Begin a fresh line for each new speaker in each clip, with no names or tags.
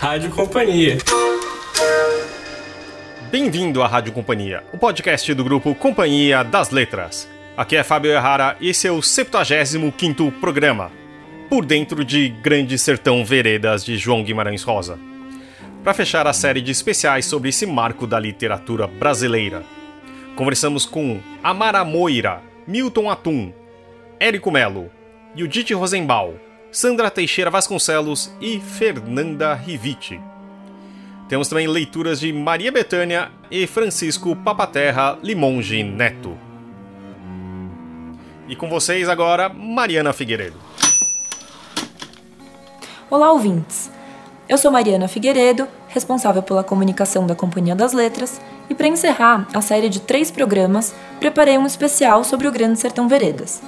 Rádio Companhia.
Bem-vindo à Rádio Companhia, o podcast do grupo Companhia das Letras. Aqui é Fábio Errara e esse é o 75º programa, por dentro de Grande Sertão Veredas de João Guimarães Rosa. Para fechar a série de especiais sobre esse marco da literatura brasileira, conversamos com Amara Moira, Milton Atum, Érico Melo, Judite Rosenbaum, Sandra Teixeira Vasconcelos e Fernanda Riviti. Temos também leituras de Maria Betânia e Francisco Papaterra Limonge Neto. E com vocês agora, Mariana Figueiredo.
Olá, ouvintes! Eu sou Mariana Figueiredo, responsável pela comunicação da Companhia das Letras, e para encerrar a série de três programas, preparei um especial sobre o Grande Sertão Veredas.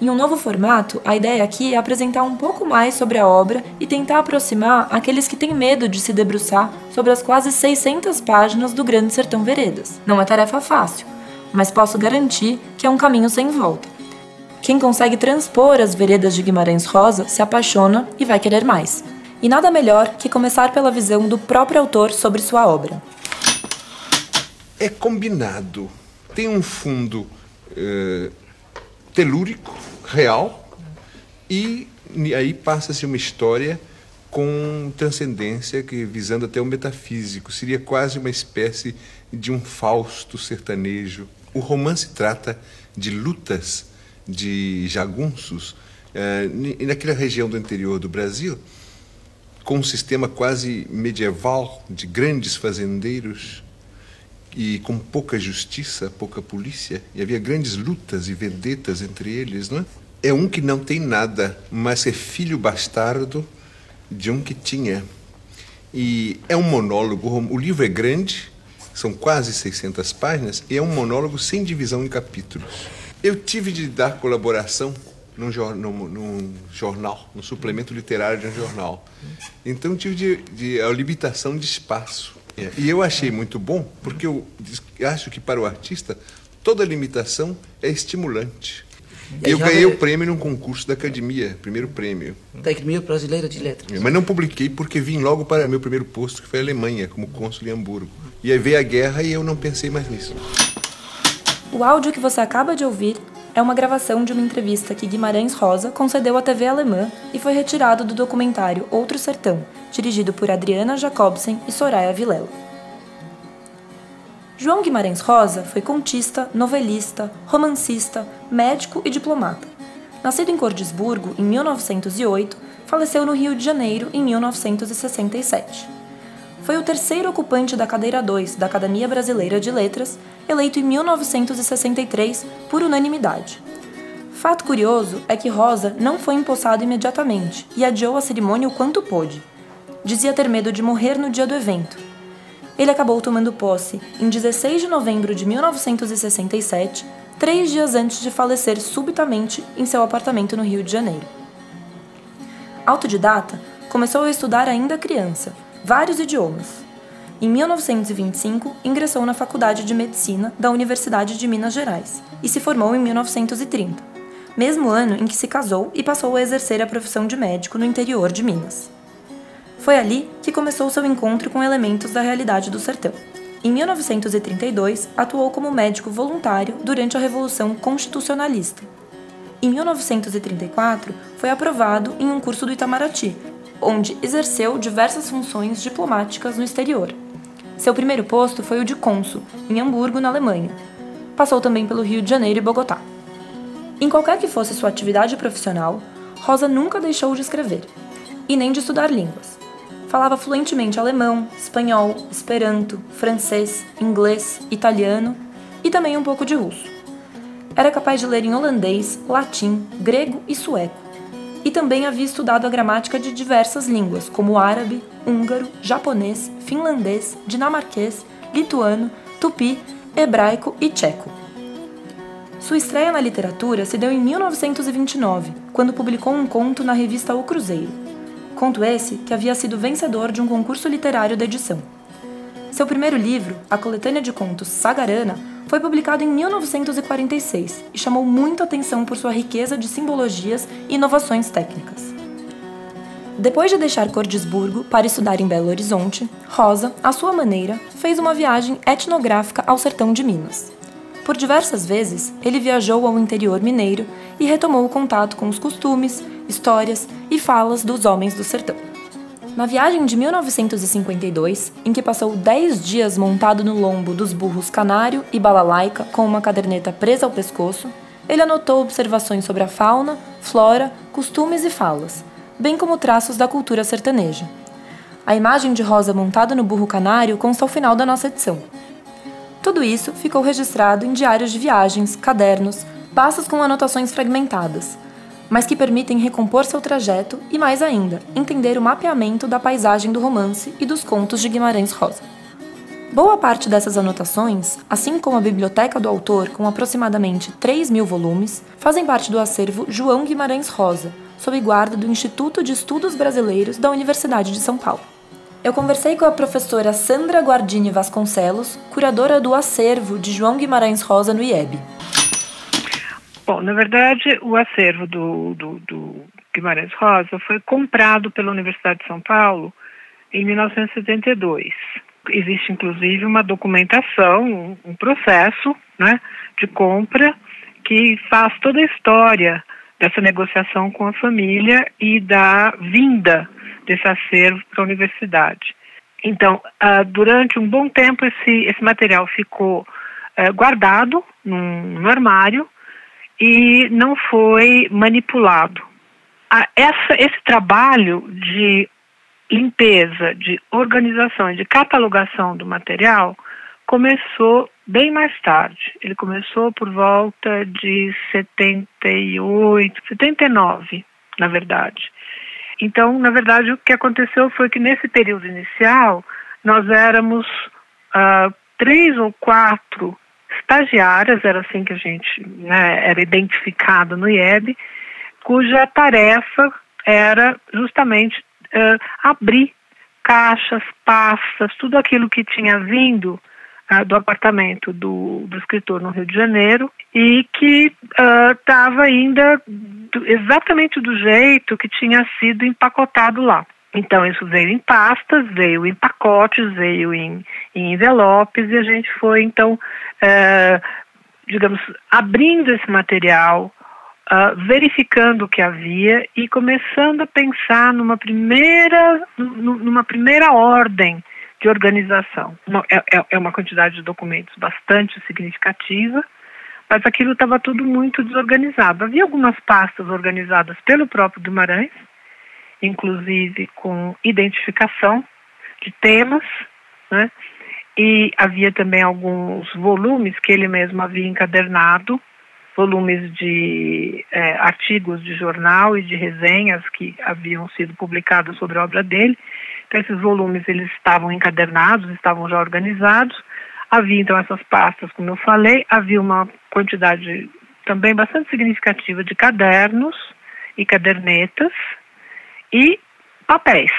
Em um novo formato, a ideia aqui é apresentar um pouco mais sobre a obra e tentar aproximar aqueles que têm medo de se debruçar sobre as quase 600 páginas do Grande Sertão Veredas. Não é tarefa fácil, mas posso garantir que é um caminho sem volta. Quem consegue transpor as veredas de Guimarães Rosa se apaixona e vai querer mais. E nada melhor que começar pela visão do próprio autor sobre sua obra.
É combinado. Tem um fundo uh, telúrico, real, e aí passa-se uma história com transcendência, que visando até o metafísico. Seria quase uma espécie de um Fausto sertanejo. O romance trata de lutas de jagunços eh, naquela região do interior do Brasil, com um sistema quase medieval de grandes fazendeiros e com pouca justiça, pouca polícia, e havia grandes lutas e vendetas entre eles, não é? É um que não tem nada, mas é filho bastardo de um que tinha. E é um monólogo, o livro é grande, são quase 600 páginas, e é um monólogo sem divisão em capítulos. Eu tive de dar colaboração num, num, num, jornal, no suplemento literário de um jornal. Então tive de, de, a limitação de espaço. É. E eu achei muito bom, porque eu acho que para o artista toda limitação é estimulante. Eu ganhei o prêmio num concurso da academia, primeiro prêmio.
Da Academia Brasileira de Letras.
Mas não publiquei porque vim logo para meu primeiro posto, que foi a Alemanha, como cônsul em Hamburgo. E aí veio a guerra e eu não pensei mais nisso.
O áudio que você acaba de ouvir é uma gravação de uma entrevista que Guimarães Rosa concedeu à TV alemã e foi retirado do documentário Outro Sertão, dirigido por Adriana Jacobsen e Soraya Vilela. João Guimarães Rosa foi contista, novelista, romancista, médico e diplomata. Nascido em Cordisburgo em 1908, faleceu no Rio de Janeiro em 1967. Foi o terceiro ocupante da cadeira 2 da Academia Brasileira de Letras, eleito em 1963 por unanimidade. Fato curioso é que Rosa não foi empossado imediatamente e adiou a cerimônia o quanto pôde. Dizia ter medo de morrer no dia do evento, ele acabou tomando posse em 16 de novembro de 1967, três dias antes de falecer subitamente em seu apartamento no Rio de Janeiro. Autodidata, começou a estudar ainda criança, vários idiomas. Em 1925, ingressou na Faculdade de Medicina da Universidade de Minas Gerais e se formou em 1930, mesmo ano em que se casou e passou a exercer a profissão de médico no interior de Minas. Foi ali que começou seu encontro com elementos da realidade do sertão. Em 1932, atuou como médico voluntário durante a Revolução Constitucionalista. Em 1934, foi aprovado em um curso do Itamaraty, onde exerceu diversas funções diplomáticas no exterior. Seu primeiro posto foi o de cônsul, em Hamburgo, na Alemanha. Passou também pelo Rio de Janeiro e Bogotá. Em qualquer que fosse sua atividade profissional, Rosa nunca deixou de escrever, e nem de estudar línguas. Falava fluentemente alemão, espanhol, esperanto, francês, inglês, italiano e também um pouco de russo. Era capaz de ler em holandês, latim, grego e sueco. E também havia estudado a gramática de diversas línguas, como árabe, húngaro, japonês, finlandês, dinamarquês, lituano, tupi, hebraico e tcheco. Sua estreia na literatura se deu em 1929, quando publicou um conto na revista O Cruzeiro. Conto esse que havia sido vencedor de um concurso literário da edição. Seu primeiro livro, a coletânea de contos Sagarana, foi publicado em 1946 e chamou muito atenção por sua riqueza de simbologias e inovações técnicas. Depois de deixar Cordisburgo para estudar em Belo Horizonte, Rosa, à sua maneira, fez uma viagem etnográfica ao sertão de Minas. Por diversas vezes, ele viajou ao interior mineiro e retomou o contato com os costumes, histórias e falas dos homens do sertão. Na viagem de 1952, em que passou 10 dias montado no lombo dos burros Canário e Balalaica com uma caderneta presa ao pescoço, ele anotou observações sobre a fauna, flora, costumes e falas, bem como traços da cultura sertaneja. A imagem de Rosa montada no burro canário consta ao final da nossa edição. Tudo isso ficou registrado em diários de viagens, cadernos, pastas com anotações fragmentadas, mas que permitem recompor seu trajeto e, mais ainda, entender o mapeamento da paisagem do romance e dos contos de Guimarães Rosa. Boa parte dessas anotações, assim como a biblioteca do autor, com aproximadamente 3 mil volumes, fazem parte do acervo João Guimarães Rosa, sob guarda do Instituto de Estudos Brasileiros da Universidade de São Paulo. Eu conversei com a professora Sandra Guardini Vasconcelos, curadora do acervo de João Guimarães Rosa no IEB.
Bom, na verdade, o acervo do, do, do Guimarães Rosa foi comprado pela Universidade de São Paulo em 1972. Existe, inclusive, uma documentação, um processo né, de compra que faz toda a história dessa negociação com a família e da vinda desse acervo para a universidade. Então, uh, durante um bom tempo, esse, esse material ficou uh, guardado num, num, armário e não foi manipulado. Essa, esse trabalho de limpeza, de organização e de catalogação do material começou bem mais tarde. Ele começou por volta de 78, 79, na verdade. Então, na verdade, o que aconteceu foi que nesse período inicial nós éramos uh, três ou quatro estagiárias, era assim que a gente né, era identificado no IEB, cuja tarefa era justamente uh, abrir caixas, pastas, tudo aquilo que tinha vindo uh, do apartamento do, do, escritor no Rio de Janeiro e que estava uh, ainda do, exatamente do jeito que tinha sido empacotado lá. Então, isso veio em pastas, veio em pacotes, veio em, em envelopes e a gente foi, então, uh, digamos, abrindo esse material, uh, verificando o que havia e começando a pensar numa primeira, numa primeira ordem de organização. É, é, é uma quantidade de documentos bastante significativa, mas aquilo estava tudo muito desorganizado. Havia algumas pastas organizadas pelo próprio Guimarães, inclusive com identificação de temas, né? E havia também alguns volumes que ele mesmo havia encadernado volumes de é, artigos de jornal e de resenhas que haviam sido publicados sobre a obra dele. Então, esses volumes eles estavam encadernados, estavam já organizados. Havia, então, essas pastas, como eu falei, havia uma quantidade também bastante significativa de cadernos e cadernetas e papéis,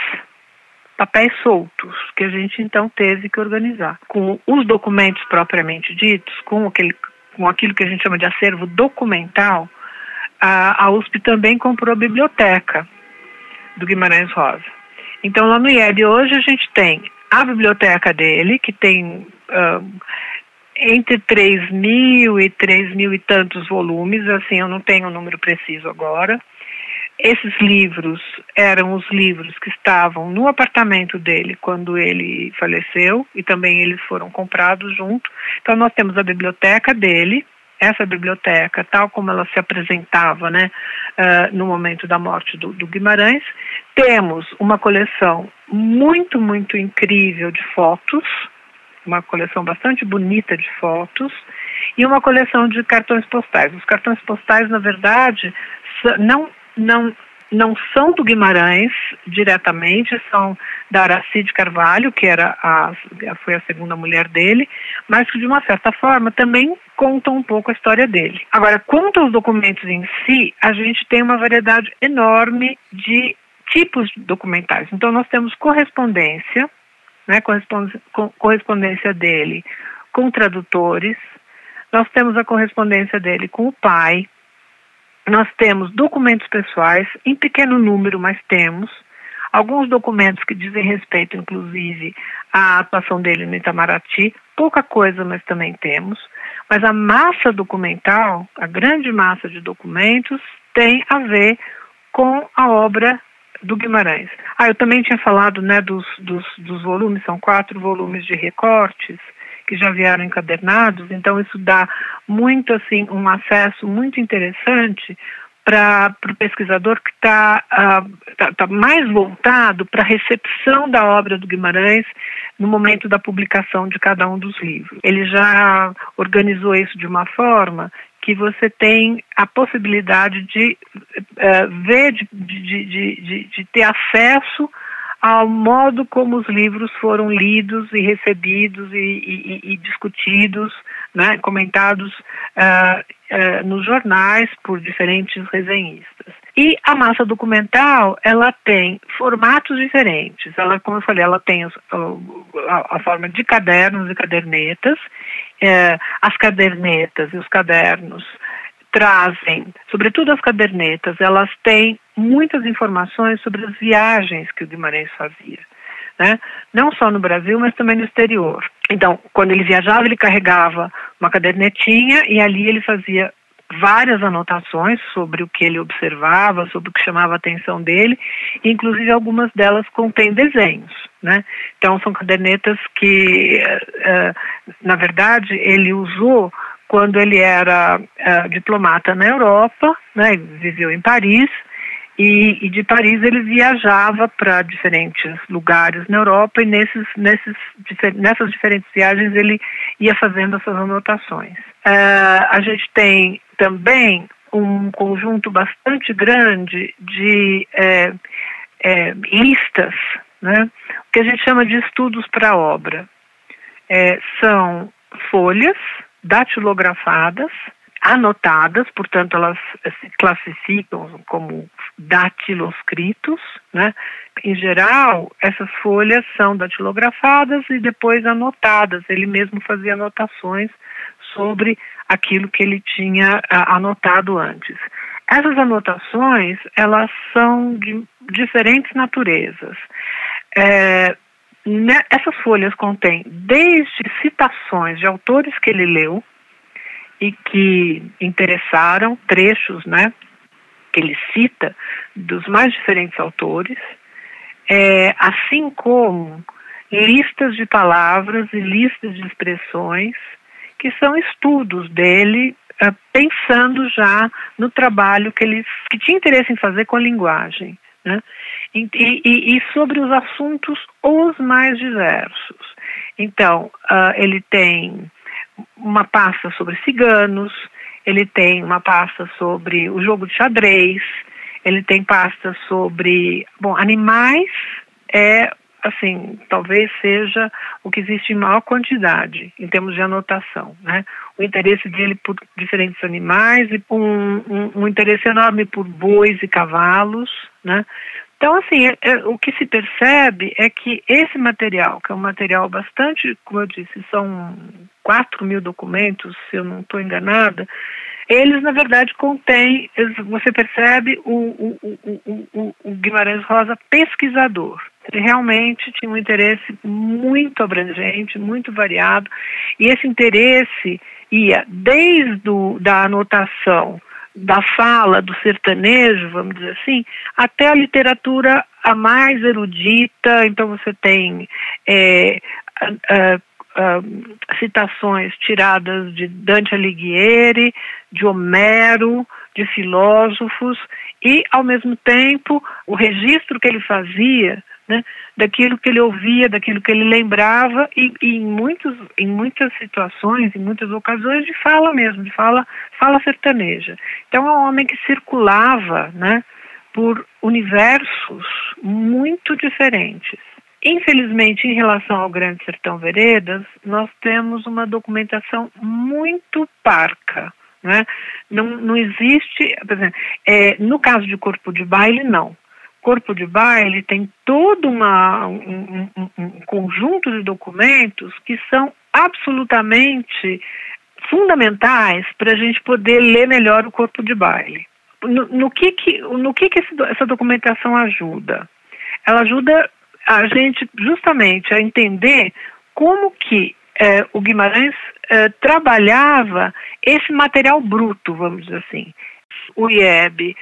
papéis soltos, que a gente então teve que organizar. Com os documentos propriamente ditos, com aquele com aquilo que a gente chama de acervo documental, a, a USP também comprou a biblioteca do Guimarães Rosa. Então, lá no IEB hoje a gente tem a biblioteca dele, que tem uh, entre 3 mil e 3 mil e tantos volumes, assim, eu não tenho o um número preciso agora. Esses livros eram os livros que estavam no apartamento dele quando ele faleceu e também eles foram comprados junto. Então nós temos a biblioteca dele, essa biblioteca, tal como ela se apresentava né, uh, no momento da morte do, do, Guimarães. Temos uma coleção muito, muito incrível de fotos, uma coleção bastante bonita de fotos, e uma coleção de cartões postais. Os cartões postais, na verdade, não não não são do Guimarães diretamente, são da Aracide Carvalho, que era a, foi a segunda mulher dele, mas que de uma certa forma também contam um pouco a história dele. Agora, quanto aos documentos em si, a gente tem uma variedade enorme de tipos documentais. Então, nós temos correspondência, né, correspondência dele com tradutores, nós temos a correspondência dele com o pai, nós temos documentos pessoais, em pequeno número, mas temos. alguns documentos que dizem respeito, inclusive, à atuação dele no Itamaraty, pouca coisa, mas também temos. Mas a massa documental, a grande massa de documentos, tem a ver com a obra do Guimarães. Ah, eu também tinha falado né, dos, dos, dos volumes, são quatro volumes de recortes que já vieram encadernados, então isso dá muito assim um acesso muito interessante para o pesquisador que está uh, tá, tá mais voltado para a recepção da obra do Guimarães no momento da publicação de cada um dos livros. Ele já organizou isso de uma forma que você tem a possibilidade de uh, ver, de, de, de, de, ter acesso ao modo como os livros foram lidos e recebidos e, e, e discutidos, né, comentados uh, uh, nos jornais por diferentes resenhistas. E a massa documental, ela tem formatos diferentes. Ela, como eu falei, ela tem a, a, forma de cadernos e cadernetas. Uh, as cadernetas e os cadernos trazem, sobretudo as cadernetas, elas têm muitas informações sobre as viagens que o Guimarães fazia. Né? Não só no Brasil, mas também no exterior. Então, quando ele viajava, ele carregava uma cadernetinha e ali ele fazia várias anotações sobre o que ele observava, sobre o que chamava a atenção dele, inclusive algumas delas contêm desenhos, né? Então são cadernetas que, uh, na verdade, ele usou quando ele era uh, diplomata na Europa, né, viveu em Paris, e, e de Paris ele viajava para diferentes lugares na Europa e nesses, nesses, nessas diferentes viagens ele ia fazendo essas anotações. Uh, a gente tem também um conjunto bastante grande de é, é, listas, né, o que a gente chama de estudos para obra. É, são folhas datilografadas, anotadas, portanto elas se classificam como datiloscritos, né? Em geral, essas folhas são datilografadas e depois anotadas. Ele mesmo fazia anotações sobre aquilo que ele tinha anotado antes. Essas anotações, elas são de diferentes naturezas. É, essas folhas contêm desde citações de autores que ele leu e que interessaram, trechos, né, que ele cita dos mais diferentes autores, é, assim como listas de palavras e listas de expressões que são estudos dele uh, pensando já no trabalho que ele que tinha interesse em fazer com a linguagem. Né? E, e, e, sobre os assuntos os mais diversos. Então, uh, ele tem uma pasta sobre ciganos, ele tem uma pasta sobre o jogo de xadrez, ele tem pasta sobre, bom, animais é assim, talvez seja o que existe em maior quantidade em termos de anotação, né? O interesse dele por diferentes animais e um, um, um interesse enorme por bois e cavalos, né? Então, assim, é, é, o que se percebe é que esse material, que é um material bastante, como eu disse, são 4 mil documentos, se eu não estou enganada, eles, na verdade, contêm, você percebe o, o, o, o, Guimarães Rosa pesquisador. Ele realmente tinha um interesse muito abrangente, muito variado, e esse interesse ia desde da anotação da fala do sertanejo, vamos dizer assim, até a literatura a mais erudita. Então você tem é, uh, citações tiradas de Dante Alighieri, de Homero, de filósofos, e, ao mesmo tempo, o registro que ele fazia né, daquilo que ele ouvia, daquilo que ele lembrava, e, e, em, muitos, em muitas situações, em muitas ocasiões, de fala mesmo, de fala, fala sertaneja. Então, é um homem que circulava né, por universos muito diferentes. Infelizmente, em relação ao Grande Sertão Veredas, nós temos uma documentação muito parca. Né? Não, não existe, por exemplo, é, no caso de corpo de baile, não. Corpo de baile tem todo uma, um, um, um conjunto de documentos que são absolutamente fundamentais para a gente poder ler melhor o corpo de baile. No, no que, que, no que, que esse, essa documentação ajuda? ela ajuda a gente justamente a entender como que é, o Guimarães é, trabalhava esse material bruto, vamos dizer assim. O IEB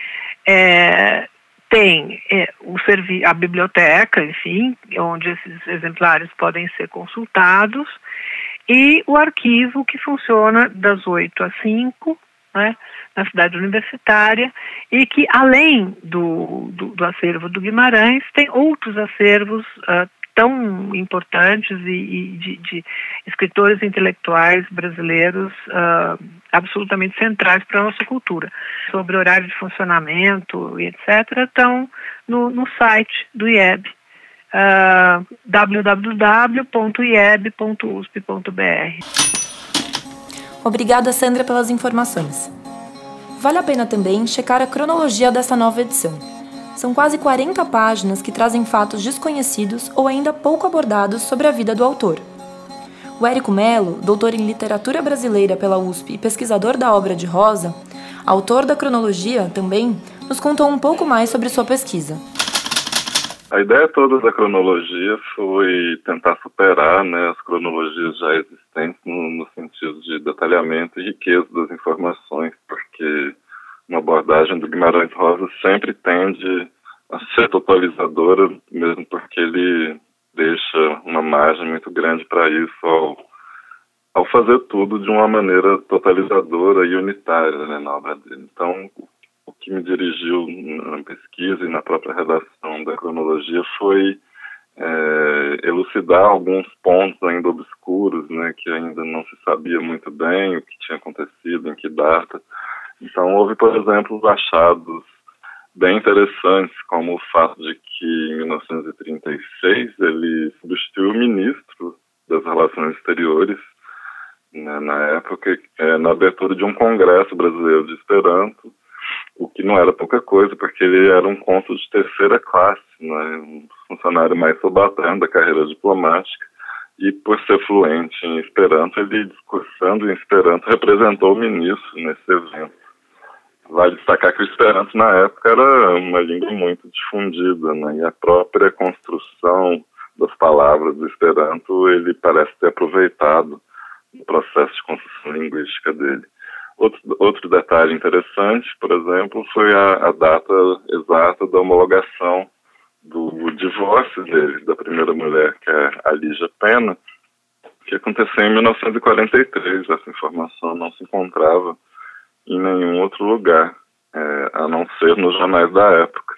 é, tem é, o a biblioteca, enfim, onde esses exemplares podem ser consultados, e o arquivo que funciona das 8 às 5, né, na cidade universitária, e que além do, do, do acervo do Guimarães, tem outros acervos uh, tão importantes e, e de, de, escritores intelectuais brasileiros uh, absolutamente centrais para a nossa cultura. Sobre horário de funcionamento e etc., estão no, no site do IEB, uh, www.ieb.usp.br.
Obrigada, Sandra, pelas informações. Vale a pena também checar a cronologia dessa nova edição. São quase 40 páginas que trazem fatos desconhecidos ou ainda pouco abordados sobre a vida do autor. O Érico Melo, doutor em literatura brasileira pela USP e pesquisador da obra de Rosa, autor da cronologia também, nos contou um pouco mais sobre sua pesquisa.
A ideia toda da cronologia foi tentar superar né, as cronologias já existentes no, no sentido de detalhamento e riqueza das informações, porque uma abordagem do Guimarães Rosa sempre tende a ser totalizadora, mesmo porque ele deixa uma margem muito grande para isso ao, ao fazer tudo de uma maneira totalizadora e unitária né, na obra dele. Então, o que me dirigiu na pesquisa e na própria redação da cronologia foi é, elucidar alguns pontos ainda obscuros, né, que ainda não se sabia muito bem o que tinha acontecido, em que data, então, houve, por exemplo, achados bem interessantes, como o fato de que em 1936 ele substituiu o ministro das Relações Exteriores, né, na época, é, na abertura de um congresso brasileiro de Esperanto, o que não era pouca coisa, porque ele era um conto de terceira classe, né, um funcionário mais subalterno da carreira diplomática, e por ser fluente em Esperanto, ele discursando em Esperanto representou o ministro nesse evento. Vale destacar que o Esperanto, na época, era uma língua muito difundida, né? e a própria construção das palavras do Esperanto, ele parece ter aproveitado no processo de construção linguística dele. Outro, outro detalhe interessante, por exemplo, foi a, a data exata da homologação do divórcio dele, da primeira mulher, que é a Lígia Pena, que aconteceu em 1943. Essa informação não se encontrava em nenhum outro lugar, é, a não ser nos jornais da época.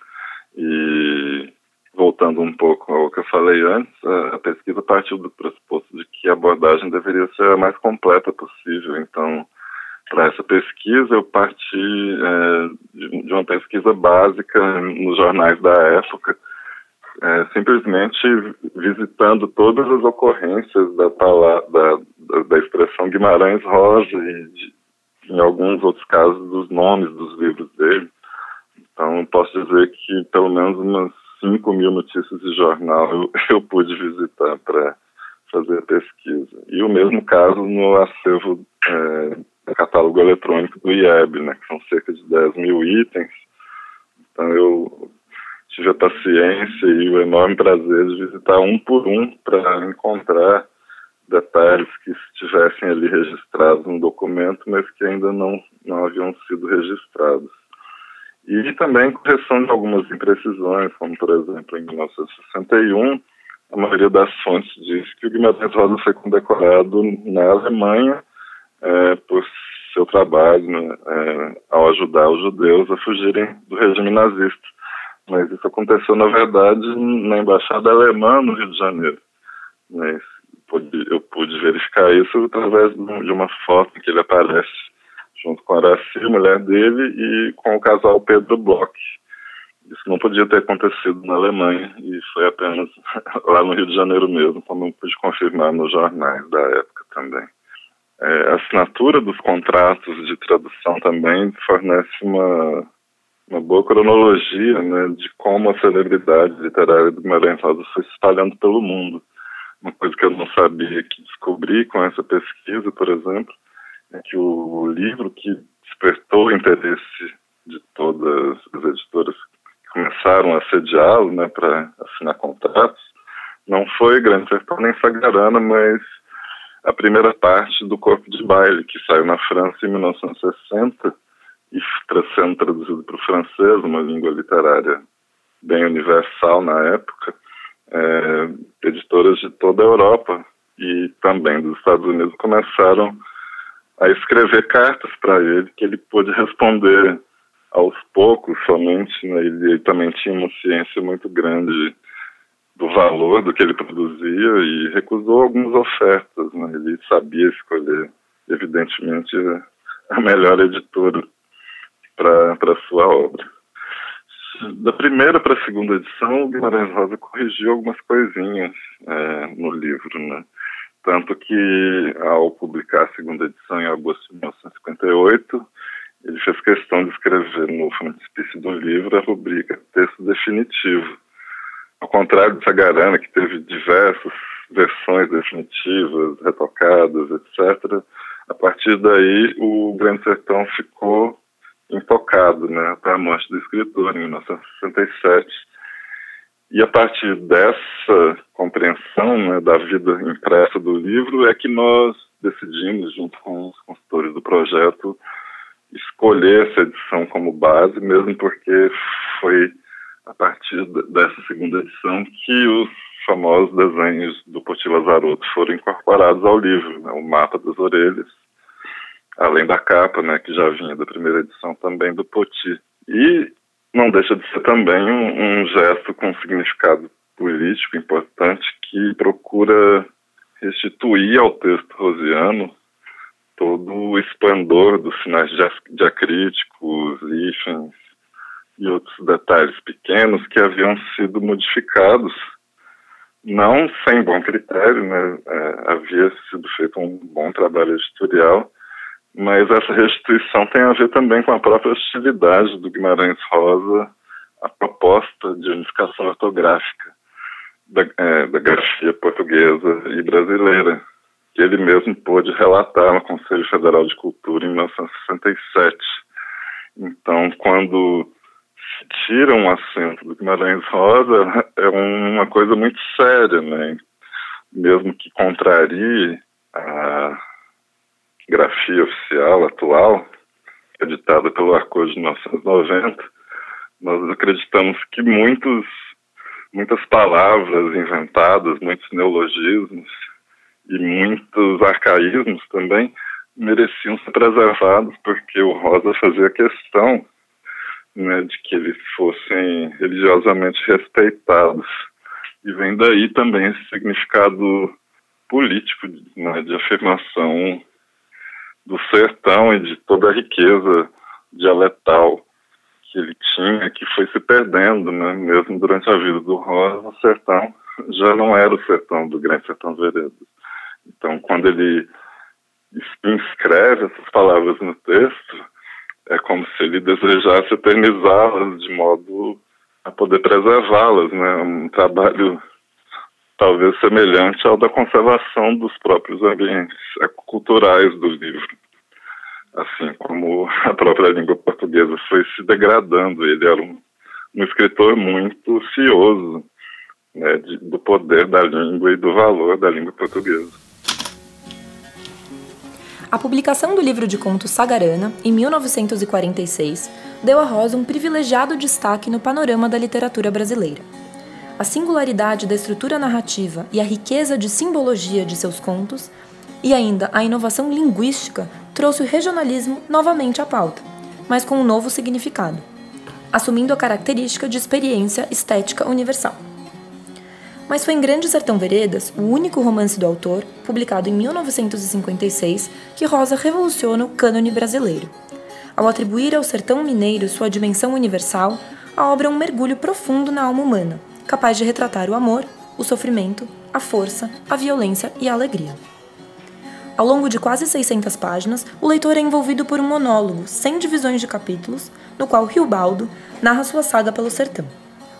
E voltando um pouco ao que eu falei antes, a, a pesquisa partiu do pressuposto de que a abordagem deveria ser a mais completa possível. Então, para essa pesquisa, eu parti é, de, de, uma pesquisa básica nos jornais da época, é, simplesmente visitando todas as ocorrências da, da, da, da expressão Guimarães Rosa e de, em alguns outros casos, dos nomes dos livros dele. Então, posso dizer que pelo menos umas 5 mil notícias de jornal eu, eu pude visitar para fazer a pesquisa. E o mesmo caso no acervo é, catálogo eletrônico do IEB, né, que são cerca de 10 mil itens. Então, eu tive a paciência e o enorme prazer de visitar um por um para encontrar detalhes que estivessem ali registrados no documento, mas que ainda não, não haviam sido registrados. E também correção de algumas imprecisões, como, por exemplo, em 1961, a maioria das fontes diz que o Guimarães Rosa foi condecorado na Alemanha é, por seu trabalho né, é, ao ajudar os judeus a fugirem do regime nazista. Mas isso aconteceu, na verdade, na Embaixada Alemã no Rio de Janeiro. Mas pude, eu pude verificar isso através de uma foto que ele aparece junto com a Araci, mulher dele, e com o casal Pedro Bloch. Isso não podia ter acontecido na Alemanha e foi apenas lá no Rio de Janeiro mesmo, como eu pude confirmar nos jornais da época também. É, a assinatura dos contratos de tradução também fornece uma, uma boa cronologia né, de como a celebridade literária do Guimarães Rosa foi se espalhando pelo mundo. Uma coisa que eu não sabia que descobri com essa pesquisa, por exemplo, é que o livro que despertou o interesse de todas as editoras começaram a sediá-lo né, para assinar contratos, não foi Grande Sertão nem Sagarana, mas a primeira parte do Corpo de Baile, que saiu na França em 1960 e sendo traduzido para o francês, uma língua literária bem universal na época, é, editoras de toda a Europa e também dos Estados Unidos começaram a escrever cartas para ele, que ele pôde responder aos poucos somente. Né? Ele, ele, também tinha uma ciência muito grande do valor do que ele produzia e recusou algumas ofertas. Né? Ele sabia escolher, evidentemente, a melhor editora para sua obra. Da primeira para a segunda edição, o Guimarães Rosa corrigiu algumas coisinhas é, no livro, né? Tanto que, ao publicar a segunda edição em agosto de 1958, ele fez questão de escrever no frontispício do livro a rubrica texto definitivo. Ao contrário de Sagarana, que teve diversas versões definitivas, retocadas, etc., a partir daí o Grande Sertão ficou intocado, né, até a morte do escritor em 1967. E a partir dessa compreensão né, da vida impressa do livro é que nós decidimos, junto com os consultores do projeto, escolher essa edição como base, mesmo porque foi a partir dessa segunda edição que os famosos desenhos do Poti Lazarotto foram incorporados ao livro, né, o mapa das orelhas, além da capa, né, que já vinha da primeira edição também do Poti. E não deixa de ser também um, um gesto com significado político importante que procura restituir ao texto rosiano todo o esplendor dos sinais diacríticos, hífens e outros detalhes pequenos que haviam sido modificados, não sem bom critério, né? É, havia sido feito um bom trabalho editorial, mas essa restituição tem a ver também com a própria hostilidade do Guimarães Rosa à proposta de unificação ortográfica da, é, da grafia portuguesa e brasileira, que ele mesmo pôde relatar no Conselho Federal de Cultura em 1967. Então, quando se tira um acento do Guimarães Rosa, é uma coisa muito séria, né? Mesmo que contrarie a grafia oficial atual, editada pelo Arcos de 1990, nós acreditamos que muitos, muitas palavras inventadas, muitos neologismos e muitos arcaísmos também mereciam ser preservados, porque o Rosa fazia questão né, de que eles fossem religiosamente respeitados. E vem daí também esse significado político né, de afirmação do sertão e de toda a riqueza dialetal que ele tinha, que foi se perdendo, né? mesmo durante a vida do Rosa, o sertão já não era o sertão do Grande Sertão Veredas. Então, quando ele inscreve essas palavras no texto, é como se ele desejasse eternizá-las de modo a poder preservá-las, né? Um trabalho talvez semelhante ao da conservação dos próprios ambientes culturais do livro. Assim como a própria língua portuguesa foi se degradando, ele era um, um escritor muito cioso né, de, do poder da língua e do valor da língua portuguesa.
A publicação do livro de contos Sagarana, em 1946, deu a Rosa um privilegiado destaque no panorama da literatura brasileira. A singularidade da estrutura narrativa e a riqueza de simbologia de seus contos, e ainda a inovação linguística, trouxe o regionalismo novamente à pauta, mas com um novo significado, assumindo a característica de experiência estética universal. Mas foi em Grande Sertão Veredas, o único romance do autor, publicado em 1956, que Rosa revoluciona o cânone brasileiro. Ao atribuir ao sertão mineiro sua dimensão universal, a obra é um mergulho profundo na alma humana, capaz de retratar o amor, o sofrimento, a força, a violência e a alegria. Ao longo de quase 600 páginas, o leitor é envolvido por um monólogo, sem divisões de capítulos, no qual Riobaldo narra sua saga pelo sertão.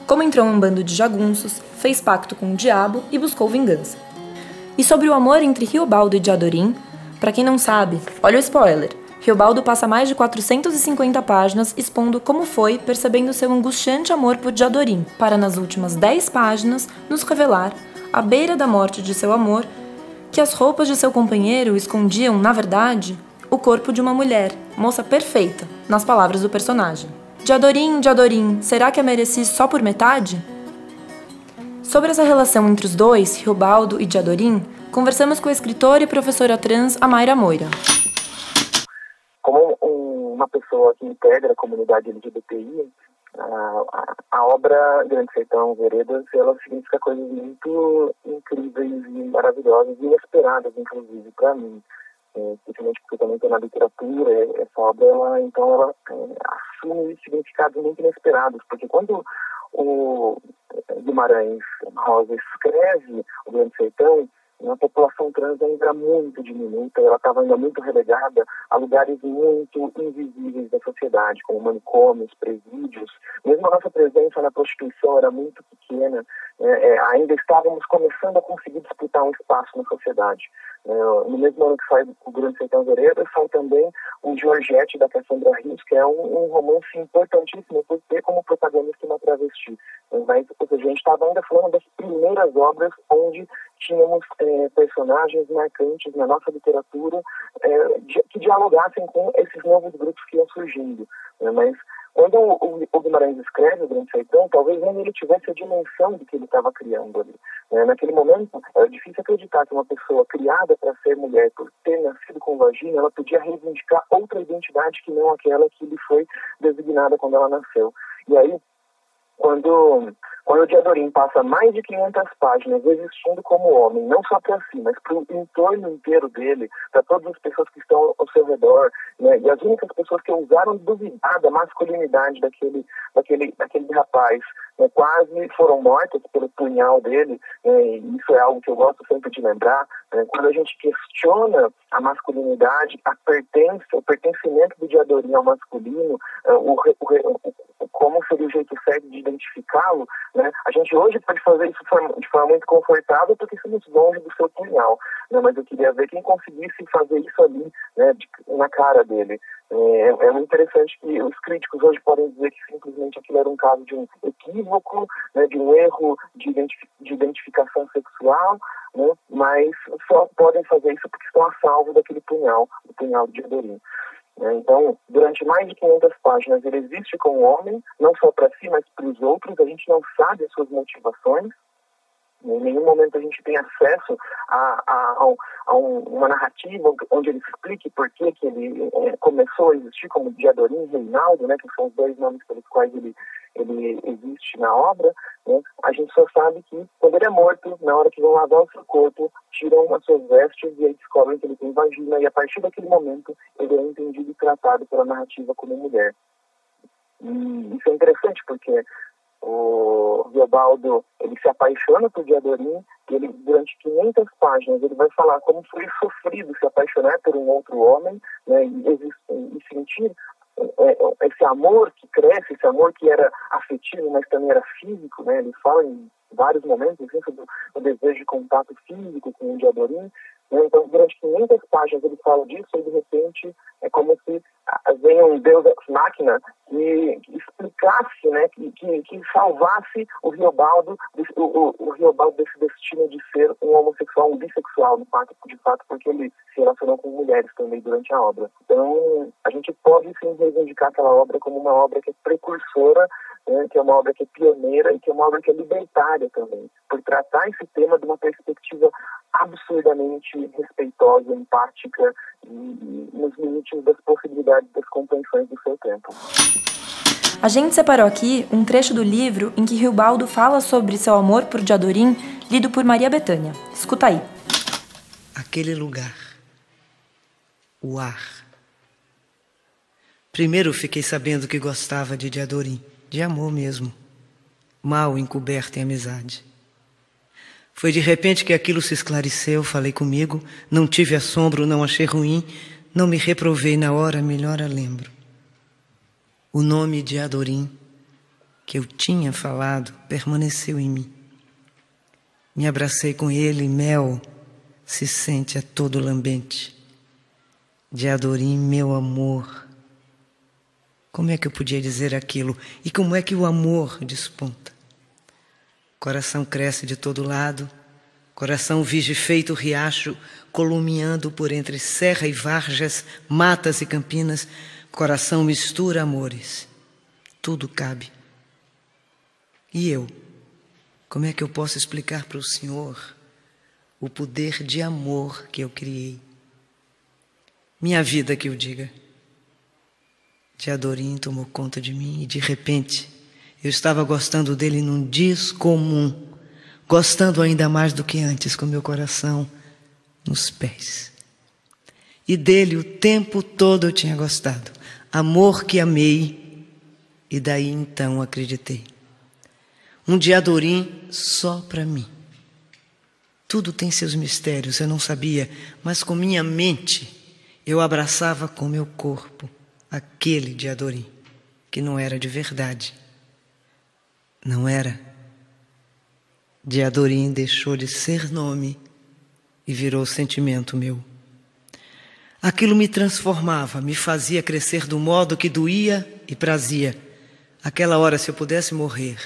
Como entrou em um bando de jagunços, fez pacto com o diabo e buscou vingança. E sobre o amor entre Riobaldo e Diadorim, para quem não sabe, olha o spoiler. Riobaldo passa mais de 450 páginas expondo como foi percebendo seu angustiante amor por Diadorim, para nas últimas 10 páginas nos revelar, à beira da morte de seu amor, que as roupas de seu companheiro escondiam, na verdade, o corpo de uma mulher, moça perfeita, nas palavras do personagem. Diadorim, Diadorim, será que a mereci só por metade? Sobre essa relação entre os dois, Riobaldo e Diadorim, conversamos com a escritora e professora trans Amaira Moira.
Como uma pessoa que integra a comunidade LGBTI, a, a, obra Grande Sertão Veredas, ela significa coisas muito incríveis e maravilhosas, inesperadas, inclusive, para mim. É, especialmente porque eu também estou na literatura, essa obra, ela, então, ela é, assume significados muito inesperados, porque quando o Guimarães Rosa escreve o Grande Sertão, a população trans ainda era muito diminuta, ela estava ainda muito relegada a lugares muito invisíveis da sociedade, como manicômios, presídios. Mesmo a nossa presença na prostituição era muito pequena, é, é, ainda estávamos começando a conseguir disputar um espaço na sociedade. É, no mesmo ano que sai o Grande Sertão Veredas, sai também o Georgette, da Cassandra Rios, que é um, um, romance importantíssimo por ter como protagonista uma travesti. Mas, a gente estava ainda falando das primeiras obras onde tínhamos é, personagens marcantes na nossa literatura é, que dialogassem com esses novos grupos que iam surgindo. Né? Mas quando o, o, Guimarães escreve o Grande Sertão, talvez nem ele tivesse a dimensão do que ele estava criando ali. Né? Naquele momento, era difícil acreditar que uma pessoa criada para ser mulher, por ter nascido com vagina, ela podia reivindicar outra identidade que não aquela que lhe foi designada quando ela nasceu. E aí, quando, quando o Diadorim passa mais de 500 páginas existindo como homem, não só para si, mas para o entorno inteiro dele, para todas as pessoas que estão ao seu redor, né, e as únicas pessoas que ousaram duvidar da masculinidade daquele, daquele, daquele rapaz, né, quase foram mortas pelo punhal dele, né, e isso é algo que eu gosto sempre de lembrar, né, quando a gente questiona a masculinidade, a pertença, o pertencimento do Diadorim ao masculino, uh, o, o, o, como seria o jeito certo de identificá-lo, né, a gente hoje pode fazer isso de forma muito confortável porque estamos longe do seu punhal, né, mas eu queria ver quem conseguisse fazer isso ali, né, de, na cara dele. É, é muito interessante que os críticos hoje podem dizer que simplesmente aquilo era um caso de um equívoco, né, de um erro de, identif de identificação sexual, né, mas só podem fazer isso porque estão a salvo daquele punhal, do punhal de Adorim. Né. Então, durante mais de 500 páginas, ele existe como homem, não só para si, mas para os outros. A gente não sabe as suas motivações, em nenhum momento a gente tem acesso a, a, a, a uma narrativa onde ele explique por que, que ele é, começou a existir como Diadorim Reinaldo, né, que são os dois nomes pelos quais ele, ele existe na obra. Né, a gente só sabe que quando ele é morto, na hora que vão lavar o seu corpo, tiram as suas vestes e aí descobrem que ele tem vagina e a partir daquele momento ele é entendido e tratado pela narrativa como mulher. E isso é interessante porque o Riobaldo ele se apaixona por Diadorim e ele durante 500 páginas ele vai falar como foi sofrido se apaixonar por um outro homem né, e, e sentir é, é, esse amor que cresce, esse amor que era afetivo, mas também era físico, né? Ele fala em vários momentos assim, sobre o desejo de contato físico com o Diadorim? Então, durante 500 páginas ele fala disso e, de repente, é como se ah, venha um Deus ex que, que explicasse, né, que, que, que, salvasse o Riobaldo, o, o, o Riobaldo desse destino de ser um homossexual, um bissexual, de fato, de fato, porque ele se relacionou com mulheres também durante a obra. Então, a gente pode sim reivindicar aquela obra como uma obra que é precursora né, que é uma obra que é pioneira e que é uma obra que é libertária também, por tratar esse tema de uma perspectiva absurdamente respeitosa, empática e, e nos limites das possibilidades das compreensões do seu tempo.
A gente separou aqui um trecho do livro em que Riobaldo fala sobre seu amor por Diadorim, lido por Maria Bethânia. Escuta aí.
Aquele lugar. O ar. Primeiro fiquei sabendo que gostava de Diadorim de amor mesmo, mal encoberto em amizade. Foi de repente que aquilo se esclareceu, falei comigo, não tive assombro, não achei ruim, não me reprovei na hora, melhor a lembro. O nome de Adorim, que eu tinha falado, permaneceu em mim. Me abracei com ele, mel se sente a todo lambente. De Adorim, meu amor. Como é que eu podia dizer aquilo? E como é que o amor desponta? Coração cresce de todo lado, coração vige feito riacho, columiando por entre serra e varjas, matas e campinas, coração mistura amores. Tudo cabe. E eu? Como é que eu posso explicar para o Senhor o poder de amor que eu criei? Minha vida que o diga. De Adorim tomou conta de mim e de repente eu estava gostando dele num descomum, gostando ainda mais do que antes, com meu coração nos pés. E dele o tempo todo eu tinha gostado. Amor que amei, e daí então acreditei. Um dia Adorim só para mim. Tudo tem seus mistérios, eu não sabia, mas com minha mente eu abraçava com meu corpo aquele de Adorim, que não era de verdade. Não era. De Adorim deixou de ser nome e virou sentimento meu. Aquilo me transformava, me fazia crescer do modo que doía e prazia. Aquela hora, se eu pudesse morrer,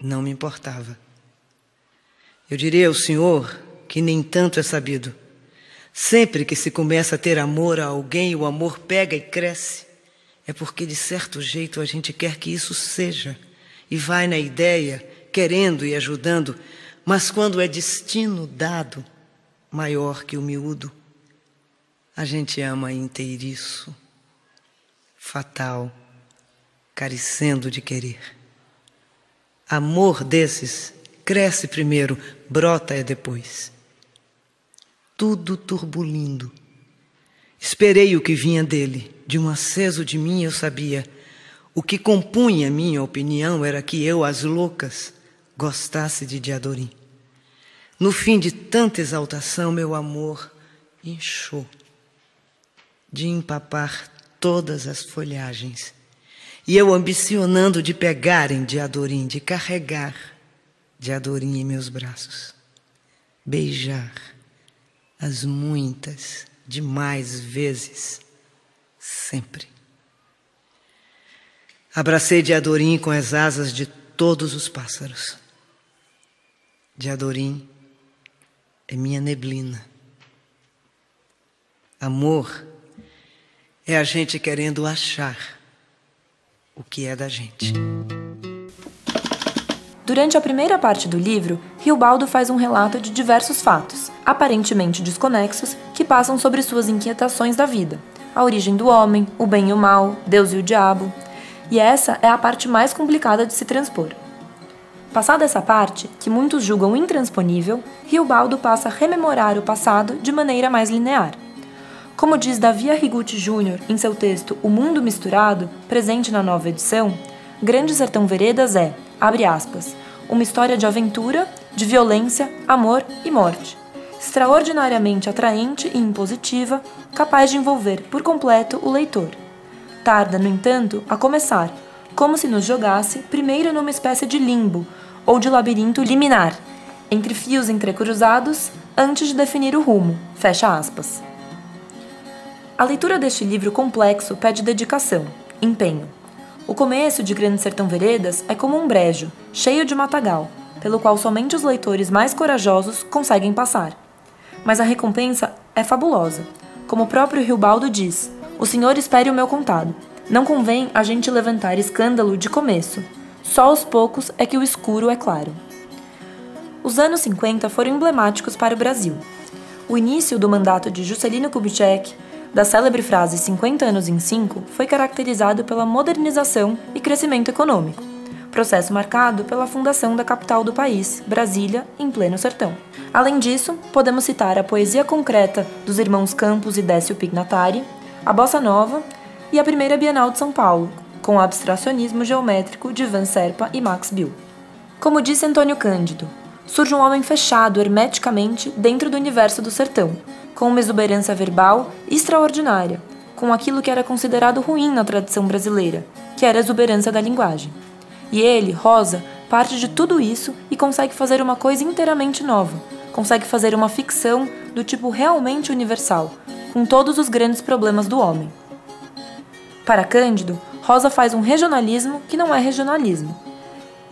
não me importava. Eu diria ao Senhor que nem tanto é sabido Sempre que se começa a ter amor a alguém, o amor pega e cresce. É porque, de certo jeito, a gente quer que isso seja e vai na ideia, querendo e ajudando, mas quando é destino dado, maior que o miúdo, a gente ama inteiriço, fatal, carecendo de querer. Amor desses cresce primeiro, brota é depois tudo turbulindo. Esperei o que vinha dele. De um aceso de mim eu sabia. O que compunha minha opinião era que eu, as loucas, gostasse de Diadorim. No fim de tanta exaltação, meu amor inchou de empapar todas as folhagens. E eu ambicionando de pegar em Diadorim, de carregar Diadorim em meus braços, beijar, as muitas, demais vezes, sempre. Abracei de Adorim com as asas de todos os pássaros. De Adorim é minha neblina. Amor é a gente querendo achar o que é da gente.
Durante a primeira parte do livro, Riobaldo faz um relato de diversos fatos, aparentemente desconexos, que passam sobre suas inquietações da vida, a origem do homem, o bem e o mal, Deus e o diabo. E essa é a parte mais complicada de se transpor. Passada essa parte, que muitos julgam intransponível, Riobaldo passa a rememorar o passado de maneira mais linear. Como diz Davi Arrigucci Jr. em seu texto O Mundo Misturado, presente na nova edição, Grande Sertão Veredas é, abre aspas, uma história de aventura, de violência, amor e morte. Extraordinariamente atraente e impositiva, capaz de envolver por completo o leitor. Tarda, no entanto, a começar, como se nos jogasse primeiro numa espécie de limbo ou de labirinto liminar, entre fios entrecruzados, antes de definir o rumo. Fecha aspas. A leitura deste livro complexo pede dedicação, empenho. O começo de Grande Sertão Veredas é como um brejo, cheio de matagal, pelo qual somente os leitores mais corajosos conseguem passar. Mas a recompensa é fabulosa. Como o próprio Riobaldo diz: O senhor espere o meu contado. Não convém a gente levantar escândalo de começo. Só aos poucos é que o escuro é claro. Os anos 50 foram emblemáticos para o Brasil. O início do mandato de Juscelino Kubitschek da célebre frase 50 anos em 5 foi caracterizado pela modernização e crescimento econômico, processo marcado pela fundação da capital do país, Brasília, em pleno sertão. Além disso, podemos citar a poesia concreta dos irmãos Campos e Décio Pignatari, a bossa nova e a primeira Bienal de São Paulo, com o abstracionismo geométrico de Van Serpa e Max Bill. Como disse Antônio Cândido, surge um homem fechado hermeticamente dentro do universo do sertão, com uma exuberância verbal extraordinária, com aquilo que era considerado ruim na tradição brasileira, que era a exuberância da linguagem. E ele, Rosa, parte de tudo isso e consegue fazer uma coisa inteiramente nova, consegue fazer uma ficção do tipo realmente universal, com todos os grandes problemas do homem. Para Cândido, Rosa faz um regionalismo que não é regionalismo,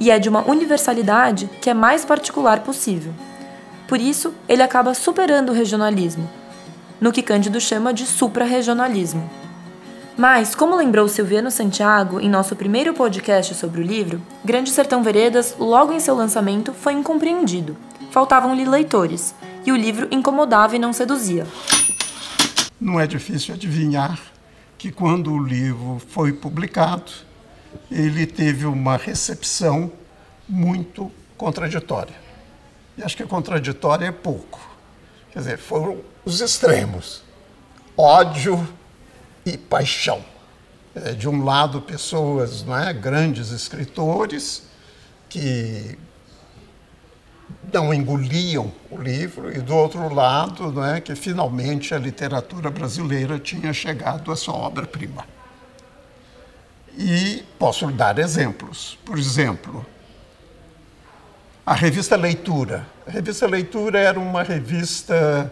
e é de uma universalidade que é mais particular possível. Por isso, ele acaba superando o regionalismo, no que Cândido chama de suprarregionalismo. Mas, como lembrou Silviano Santiago em nosso primeiro podcast sobre o livro, Grande Sertão Veredas, logo em seu lançamento, foi incompreendido. Faltavam-lhe leitores, e o livro incomodava e não seduzia.
Não é difícil adivinhar que, quando o livro foi publicado, ele teve uma recepção muito contraditória. E acho que contraditória é pouco. Quer dizer, foram os extremos: ódio e paixão. De um lado, pessoas, não é, grandes escritores que não engoliam o livro, e do outro lado, não é, que finalmente a literatura brasileira tinha chegado à sua obra-prima. E posso dar exemplos. Por exemplo, a revista Leitura. A revista Leitura era uma revista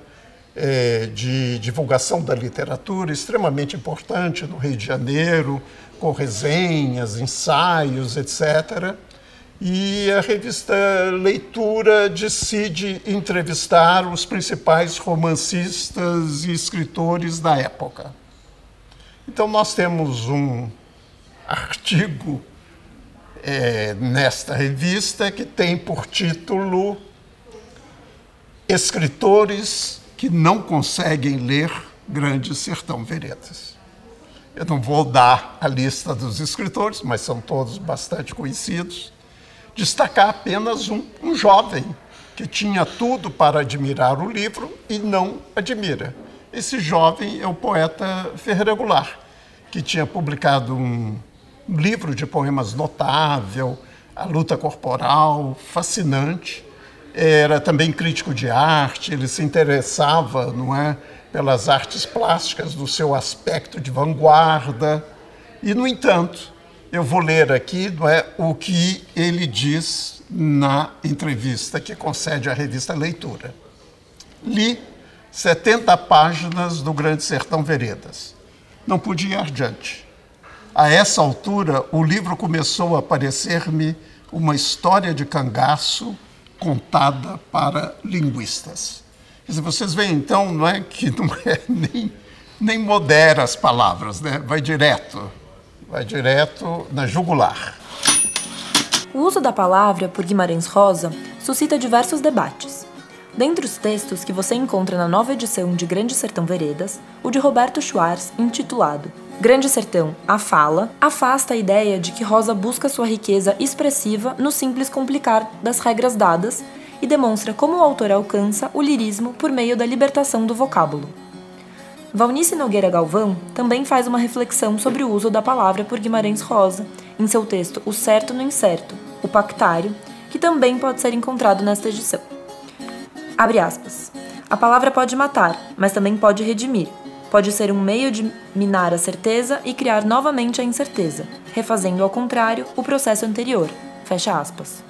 é, de divulgação da literatura extremamente importante no Rio de Janeiro, com resenhas, ensaios, etc. E a revista Leitura decide entrevistar os principais romancistas e escritores da época. Então, nós temos um artigo é, nesta revista que tem por título Escritores que não conseguem ler Grande Sertão Veredas. Eu não vou dar a lista dos escritores, mas são todos bastante conhecidos. Destacar apenas um, um jovem que tinha tudo para admirar o livro e não admira. Esse jovem é o poeta Ferreira Goulart, que tinha publicado um livro de poemas notável, A Luta Corporal, fascinante, era também crítico de arte, ele se interessava, não é, pelas artes plásticas do seu aspecto de vanguarda. E no entanto, eu vou ler aqui, não é, o que ele diz na entrevista que concede à revista Leitura. Li 70 páginas do Grande Sertão Veredas. Não podia ir adiante. A essa altura, o livro começou a parecer-me uma história de cangaço contada para linguistas. Quer dizer, vocês veem então, não é que não é nem, nem modera as palavras, né? vai direto, vai direto na jugular.
O uso da palavra por Guimarães Rosa suscita diversos debates. Dentre os textos que você encontra na nova edição de Grande Sertão Veredas, o de Roberto Schwartz, intitulado Grande Sertão, a fala, afasta a ideia de que Rosa busca sua riqueza expressiva no simples complicar das regras dadas e demonstra como o autor alcança o lirismo por meio da libertação do vocábulo. Valnice Nogueira Galvão também faz uma reflexão sobre o uso da palavra por Guimarães Rosa em seu texto O Certo no Incerto, O Pactário, que também pode ser encontrado nesta edição. Abre aspas. A palavra pode matar, mas também pode redimir, pode ser um meio de minar a certeza e criar novamente a incerteza, refazendo ao contrário o processo anterior. Fecha aspas.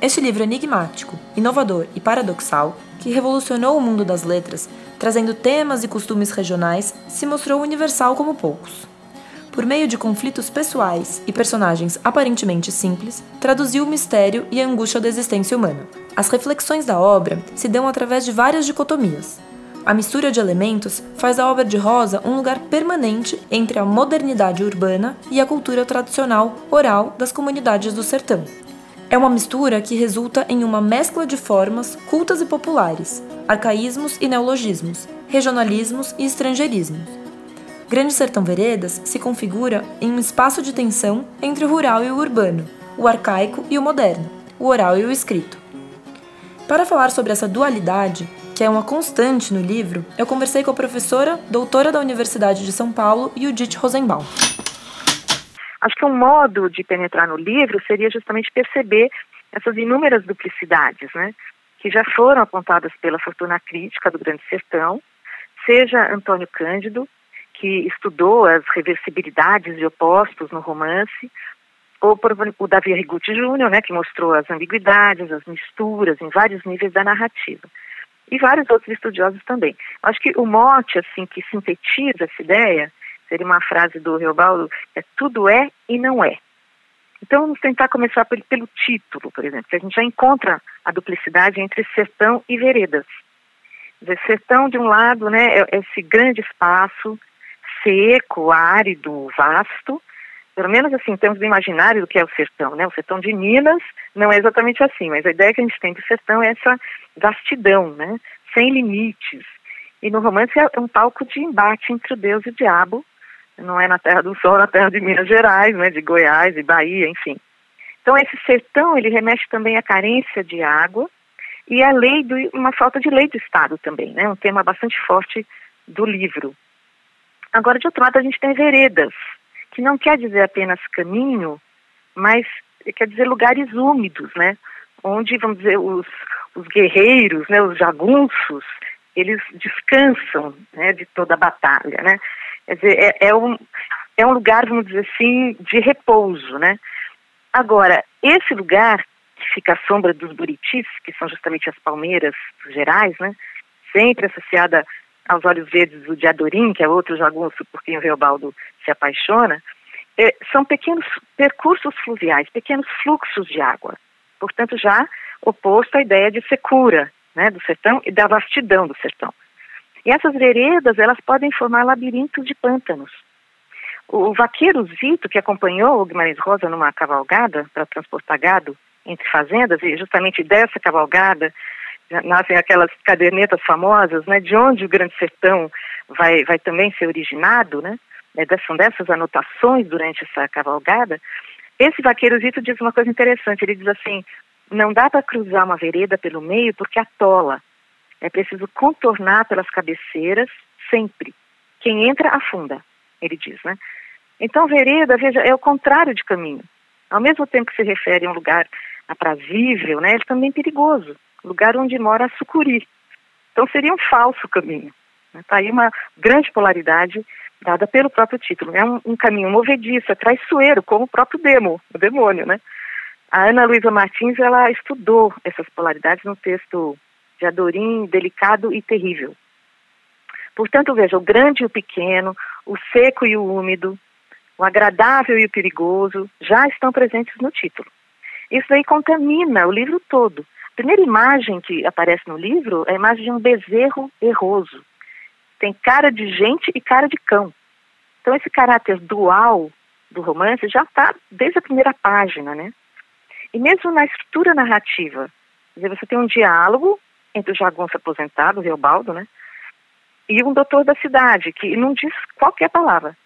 Este livro enigmático, inovador e paradoxal, que revolucionou o mundo das letras, trazendo temas e costumes regionais, se mostrou universal como poucos. Por meio de conflitos pessoais e personagens aparentemente simples, traduziu o mistério e a angústia da existência humana. As reflexões da obra se dão através de várias dicotomias, a mistura de elementos faz a obra de Rosa um lugar permanente entre a modernidade urbana e a cultura tradicional oral das comunidades do sertão. É uma mistura que resulta em uma mescla de formas cultas e populares, arcaísmos e neologismos, regionalismos e estrangeirismos. Grande Sertão Veredas se configura em um espaço de tensão entre o rural e o urbano, o arcaico e o moderno, o oral e o escrito. Para falar sobre essa dualidade, que é uma constante no livro, eu conversei com a professora, doutora da Universidade de São Paulo, Judith Rosenbaum.
Acho que um modo de penetrar no livro seria justamente perceber essas inúmeras duplicidades, né? Que já foram apontadas pela fortuna crítica do Grande Sertão, seja Antônio Cândido, que estudou as reversibilidades de opostos no romance, ou por o Davi Rigucci Júnior, né, que mostrou as ambiguidades, as misturas em vários níveis da narrativa. E vários outros estudiosos também. Acho que o mote, assim, que sintetiza essa ideia, seria uma frase do Reobaldo, é tudo é e não é. Então vamos tentar começar pelo, pelo título, por exemplo, que a gente já encontra a duplicidade entre sertão e veredas. Dizer, sertão, de um lado, né, é, é esse grande espaço seco, árido, vasto, pelo menos assim, em termos do imaginário do que é o sertão, né? O sertão de Minas não é exatamente assim, mas a ideia que a gente tem do sertão é essa vastidão, né? Sem limites. E no romance é um palco de embate entre o Deus e o diabo, não é na terra do sol, na terra de Minas Gerais, né? De Goiás e Bahia, enfim. Então esse sertão, ele remete também à carência de água e à lei do, uma falta de lei do Estado também, né? Um tema bastante forte do livro. Agora, de outro lado, a gente tem veredas, que não quer dizer apenas caminho, mas quer dizer lugares úmidos, né? Onde, vamos dizer, os, os guerreiros, né, os jagunços, eles descansam né, de toda a batalha, né? Quer dizer, é, é, um, é um lugar, vamos dizer assim, de repouso, né? Agora, esse lugar que fica à sombra dos buritis, que são justamente as palmeiras gerais, né? Sempre associada aos olhos verdes do Diadorim, que é outro jagunço por quem o Reobaldo se apaixona, é, são pequenos percursos fluviais, pequenos fluxos de água. Portanto, já oposto à ideia de secura né, do sertão e da vastidão do sertão. E essas veredas, elas podem formar labirintos de pântanos. O, o vaqueiro Zito, que acompanhou o Guimarães Rosa numa cavalgada para transportar gado entre fazendas, e justamente dessa cavalgada nascem aquelas cadernetas famosas, né, de onde o Grande Sertão vai, vai também ser originado, né, né são dessas anotações durante essa cavalgada, esse vaqueirozito diz uma coisa interessante, ele diz assim, não dá para cruzar uma vereda pelo meio porque atola, é preciso contornar pelas cabeceiras sempre, quem entra afunda, ele diz, né. Então vereda, veja, é o contrário de caminho, ao mesmo tempo que se refere a um lugar aprazível, né, ele também é perigoso, lugar onde mora a sucuri. Então seria um falso caminho. Está né? aí uma grande polaridade dada pelo próprio título. É um, um, caminho movediço, é traiçoeiro, como o próprio demo, o demônio, né? A Ana Luísa Martins, ela estudou essas polaridades no texto de Adorim, Delicado e Terrível. Portanto, veja, o grande e o pequeno, o seco e o úmido, o agradável e o perigoso já estão presentes no título. Isso aí contamina o livro todo primeira imagem que aparece no livro é a imagem de um bezerro erroso. Tem cara de gente e cara de cão. Então esse caráter dual do romance já está desde a primeira página, né? E mesmo na estrutura narrativa, dizer, você tem um diálogo entre o jagunço aposentado, o Reobaldo, né? E um doutor da cidade, que não diz qualquer palavra.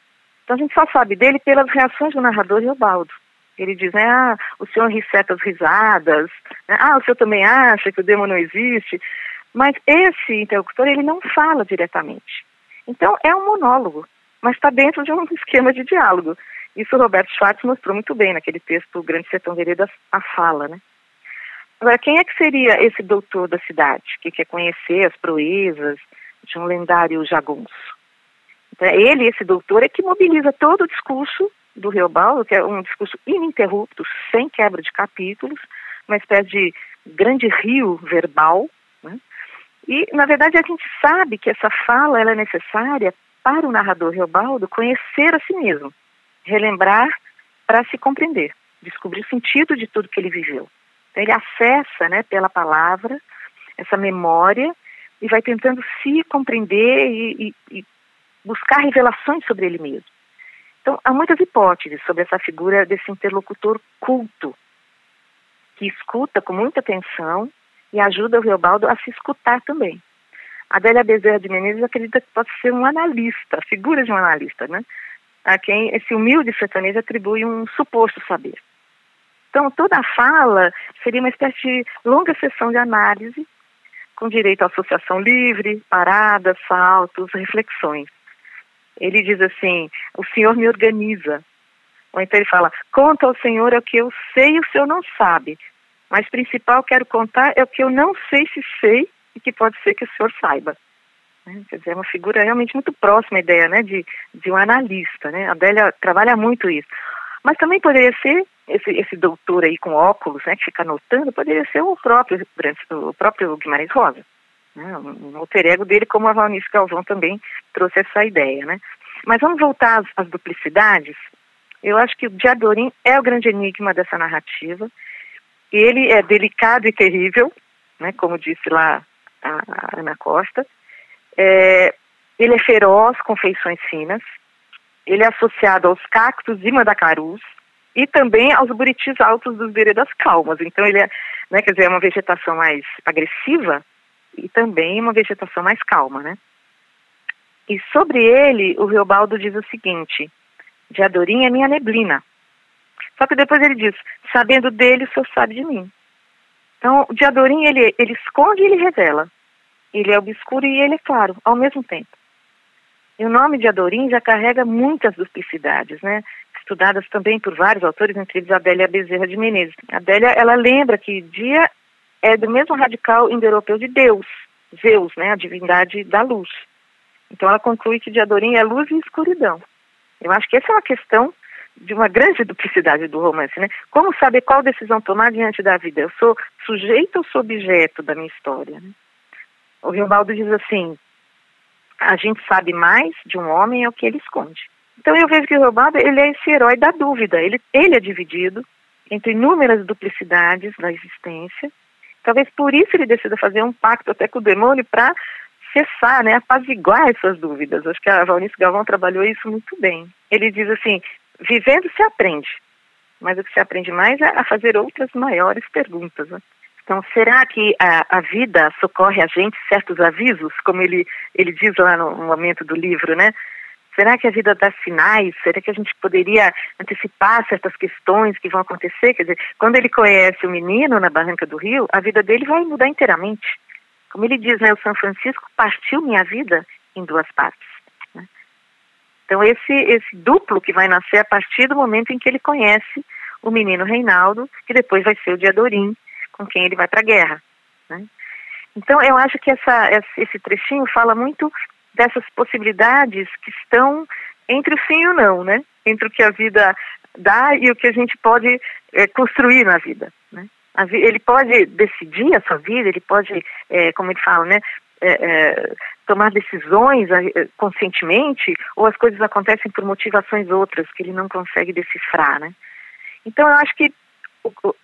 Então a gente só sabe dele pelas reações do narrador Reobaldo. Ele diz, né, ah, o senhor ri certas risadas, né, ah, o senhor também acha que o demo não existe, mas esse interlocutor, ele não fala diretamente. Então, é um monólogo, mas está dentro de um esquema de diálogo. Isso o Roberto Schwartz mostrou muito bem naquele texto O Grande Sertão Veredas, a fala, né. Agora, quem é que seria esse doutor da cidade, que quer conhecer as proezas de um lendário jagunço? Então, ele, esse doutor, é que mobiliza todo o discurso do Reobaldo, que é um discurso ininterrupto, sem quebra de capítulos, uma espécie de grande rio verbal. Né? E, na verdade, a gente sabe que essa fala é necessária para o narrador Reobaldo conhecer a si mesmo, relembrar para se compreender, descobrir o sentido de tudo que ele viveu. Então, ele acessa, né, pela palavra, essa memória e vai tentando se compreender e, e, e buscar revelações sobre ele mesmo. Então, há muitas hipóteses sobre essa figura desse interlocutor culto, que escuta com muita atenção e ajuda o Reobaldo a se escutar também. Adélia Bezerra de Menezes acredita que pode ser um analista, a figura de um analista, né? A quem esse humilde sertanejo atribui um suposto saber. Então, toda a fala seria uma espécie de longa sessão de análise, com direito à associação livre, paradas, saltos, reflexões. Ele diz assim: O Senhor me organiza. Ou então ele fala: Conta ao Senhor é o que eu sei e o Senhor não sabe. Mas principal quero contar é o que eu não sei se sei e que pode ser que o Senhor saiba. Né? Quer dizer, é uma figura realmente muito próxima à ideia né, de, de um analista. Né? A Adélia trabalha muito isso. Mas também poderia ser esse, esse doutor aí com óculos, né, que fica anotando, poderia ser o próprio, o próprio Guimarães Rosa. Né, um alter ego dele, como a Valnice Galvão também trouxe essa ideia, né. Mas vamos voltar às, às duplicidades. Eu acho que o Diadorim é o grande enigma dessa narrativa. Ele é delicado e terrível, né, como disse lá a, a Ana Costa. É, ele é feroz, com feições finas. Ele é associado aos cactos e mandacarus e também aos buritis altos dos veredas calmas. Então ele é, né, quer dizer, é uma vegetação mais agressiva e também uma vegetação mais calma, né? E sobre ele, o Riobaldo diz o seguinte: de Adorim é minha neblina. Só que depois ele diz: sabendo dele, o senhor sabe de mim. Então, o Diadorim, ele, ele esconde e ele revela. Ele é obscuro e ele é claro, ao mesmo tempo. E o nome de Adorim já carrega muitas duplicidades, né? Estudadas também por vários autores, entre eles Adélia Bezerra de Menezes. Adélia, ela lembra que dia é do mesmo radical indo-europeu de Deus, Zeus, né? A divindade da luz. Então ela conclui que Diadorim é luz e escuridão. Eu acho que essa é uma questão de uma grande duplicidade do romance, né? Como saber qual decisão tomar diante da vida? Eu sou sujeito ou sou objeto da minha história? Né? O Riobaldo diz assim: a gente sabe mais de um homem é o que ele esconde. Então eu vejo que o Riobaldo ele é esse herói da dúvida. Ele, ele é dividido entre inúmeras duplicidades da existência. Talvez por isso ele decida fazer um pacto até com o demônio para cessar, né, apaziguar essas dúvidas. Acho que a Valnice Galvão trabalhou isso muito bem. Ele diz assim: vivendo se aprende, mas o que se aprende mais é a fazer outras maiores perguntas. Né? Então, será que a, a, vida socorre a gente certos avisos, como ele, ele diz lá no, no momento do livro, né? Será que a vida dá sinais? Será que a gente poderia antecipar certas questões que vão acontecer? Quer dizer, quando ele conhece o menino na Barranca do Rio, a vida dele vai mudar inteiramente. Como ele diz, né, o São Francisco partiu minha vida em duas partes. Né? Então esse esse duplo que vai nascer a partir do momento em que ele conhece o menino Reinaldo, que depois vai ser o Diadorim, com quem ele vai para a guerra. Né? Então eu acho que essa, esse trechinho fala muito dessas possibilidades que estão entre o sim e o não, né? Entre o que a vida dá e o que a gente pode é, construir na vida. Né? ele pode decidir a sua vida, ele pode, é, como ele fala, né, é, tomar decisões conscientemente, ou as coisas acontecem por motivações outras que ele não consegue decifrar, né? Então eu acho que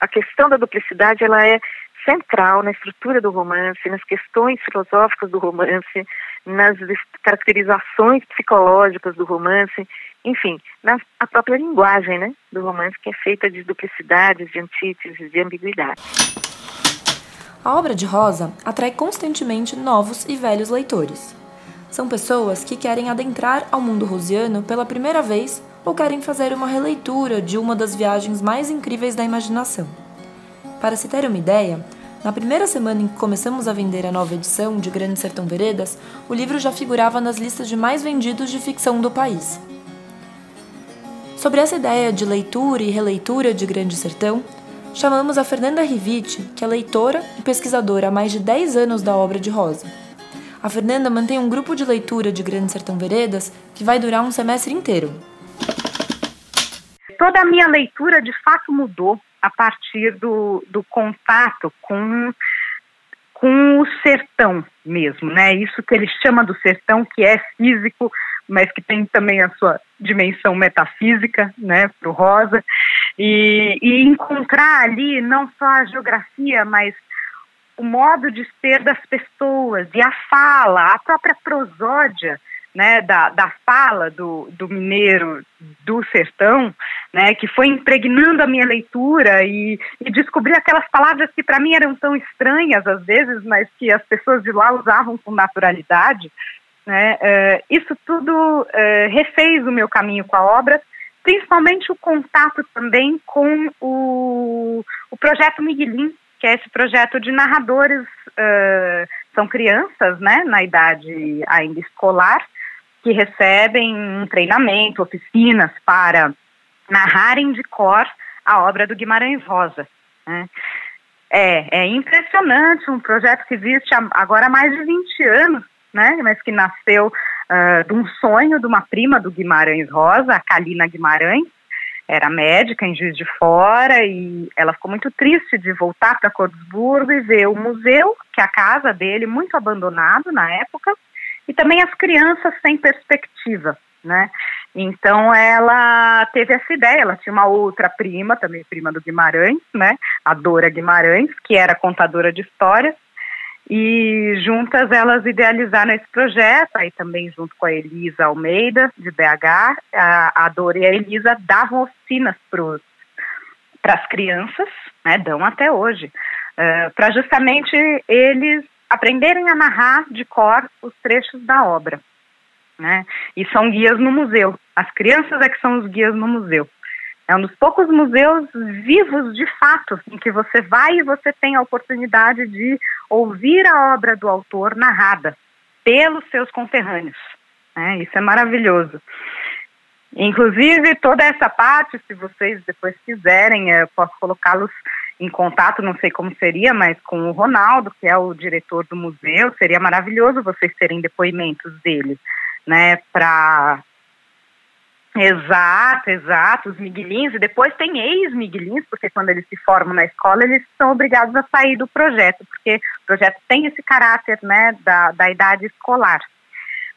a questão da duplicidade ela é central na estrutura do romance, nas questões filosóficas do romance, nas caracterizações psicológicas do romance, enfim, na a própria linguagem né, do romance, que é feita de duplicidades, de antíteses, de ambiguidade.
A obra de Rosa atrai constantemente novos e velhos leitores. São pessoas que querem adentrar ao mundo rosiano pela primeira vez ou querem fazer uma releitura de uma das viagens mais incríveis da imaginação. Para se ter uma ideia, na primeira semana em que começamos a vender a nova edição de Grande Sertão Veredas, o livro já figurava nas listas de mais vendidos de ficção do país. Sobre essa ideia de leitura e releitura de Grande Sertão, chamamos a Fernanda Riviti, que é leitora e pesquisadora há mais de 10 anos da obra de Rosa. A Fernanda mantém um grupo de leitura de Grande Sertão Veredas que vai durar um semestre inteiro.
Toda a minha leitura de fato mudou a partir do, do contato com, com o sertão mesmo, né? Isso que ele chama do sertão, que é físico, mas que tem também a sua dimensão metafísica, né, para o Rosa, e, e encontrar ali não só a geografia, mas o modo de ser das pessoas e a fala, a própria prosódia, né, da, da fala do, do mineiro do sertão, né, que foi impregnando a minha leitura e, e descobri aquelas palavras que para mim eram tão estranhas às vezes, mas que as pessoas de lá usavam com naturalidade, né? Uh, isso tudo uh, refez o meu caminho com a obra, principalmente o contato também com o, o projeto Miguelin, que é esse projeto de narradores, uh, são crianças, né, na idade ainda escolar, que recebem um treinamento, oficinas para narrarem de cor a obra do Guimarães Rosa. Né? É, é impressionante, um projeto que existe agora há mais de 20 anos, né, mas que nasceu uh, de um sonho de uma prima do Guimarães Rosa, a Kalina Guimarães, era médica em Juiz de Fora e ela ficou muito triste de voltar para Cordesburgo e ver o museu, que é a casa dele, muito abandonado na época, e também as crianças sem perspectiva, né? Então ela teve essa ideia, ela tinha uma outra prima, também prima do Guimarães, né? A Dora Guimarães, que era contadora de histórias, e juntas elas idealizaram esse projeto, aí também junto com a Elisa Almeida, de BH, a, a Dora e a Elisa davam oficinas para as crianças, né, dão até hoje, uh, eh, para justamente eles aprenderem a narrar de cor os trechos da obra. Né? E são guias no museu. As crianças é que são os guias no museu. É um dos poucos museus vivos de fato, em que você vai e você tem a oportunidade de ouvir a obra do autor narrada pelos seus conterrâneos. Né? Isso é maravilhoso. Inclusive, toda essa parte, se vocês depois quiserem, eu posso colocá-los em contato, não sei como seria, mas com o Ronaldo, que é o diretor do museu, seria maravilhoso vocês terem depoimentos dele, né, para Exato, exato, os miguelinhos, e depois tem ex-miguelinhos, porque quando eles se formam na escola, eles são obrigados a sair do projeto, porque o projeto tem esse caráter, né, da, da idade escolar.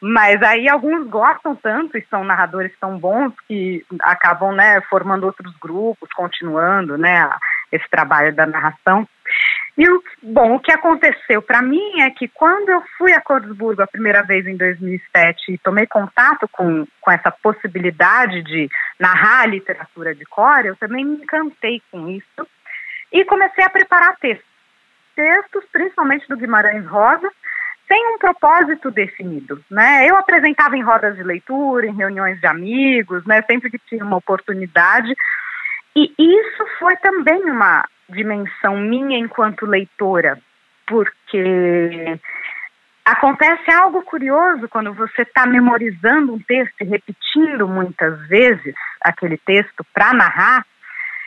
Mas aí alguns gostam tanto e são narradores tão bons que acabam, né, formando outros grupos, continuando, né, esse trabalho da narração. E o, bom, o que aconteceu para mim é que quando eu fui a Cordesburgo a primeira vez em 2007 e tomei contato com, com essa possibilidade de narrar literatura de cor, eu também me encantei com isso e comecei a preparar textos. Textos, principalmente do Guimarães Rosa, sem um propósito definido, né? Eu apresentava em rodas de leitura, em reuniões de amigos, né? Sempre que tinha uma oportunidade. E isso foi também uma dimensão minha enquanto leitora, porque acontece algo curioso quando você está memorizando um texto e repetindo muitas vezes aquele texto para narrar,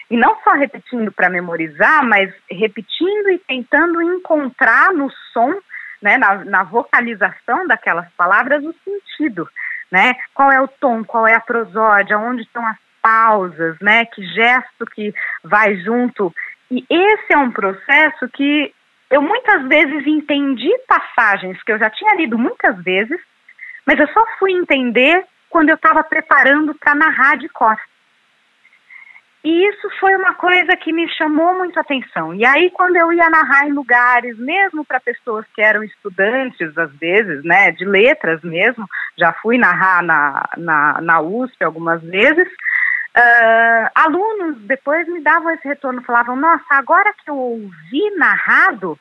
e não só repetindo para memorizar, mas repetindo e tentando encontrar no som, né, na, na vocalização daquelas palavras, o sentido. Né? Qual é o tom, qual é a prosódia, onde estão as pausas, né? Que gesto que vai junto e esse é um processo que eu muitas vezes entendi passagens que eu já tinha lido muitas vezes, mas eu só fui entender quando eu estava preparando para narrar de costas. E isso foi uma coisa que me chamou muito atenção. E aí, quando eu ia narrar em lugares, mesmo para pessoas que eram estudantes, às vezes, né, de letras mesmo, já fui narrar na, na, na USP algumas vezes, Uh, alunos depois me davam esse retorno, falavam: Nossa, agora que eu ouvi narrado,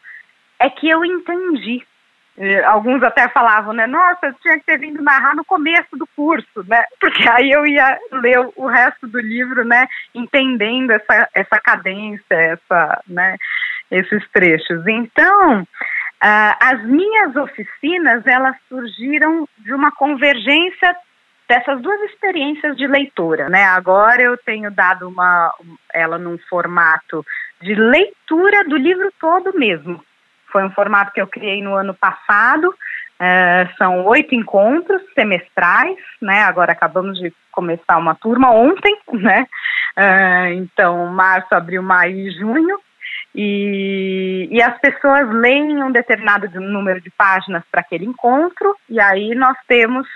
é que eu entendi. E alguns até falavam, né? Nossa, eu tinha que ter vindo narrar no começo do curso, né? Porque aí eu ia ler o resto do livro, né? Entendendo essa, essa cadência, essa, né? esses trechos. Então, uh, as minhas oficinas, elas surgiram de uma convergência dessas duas experiências de leitura, né? Agora eu tenho dado uma ela num formato de leitura do livro todo mesmo. Foi um formato que eu criei no ano passado. É, são oito encontros semestrais, né? Agora acabamos de começar uma turma ontem, né? É, então, março, abril, maio e junho. E, e, as pessoas leem um determinado número de páginas para aquele encontro, e aí nós temos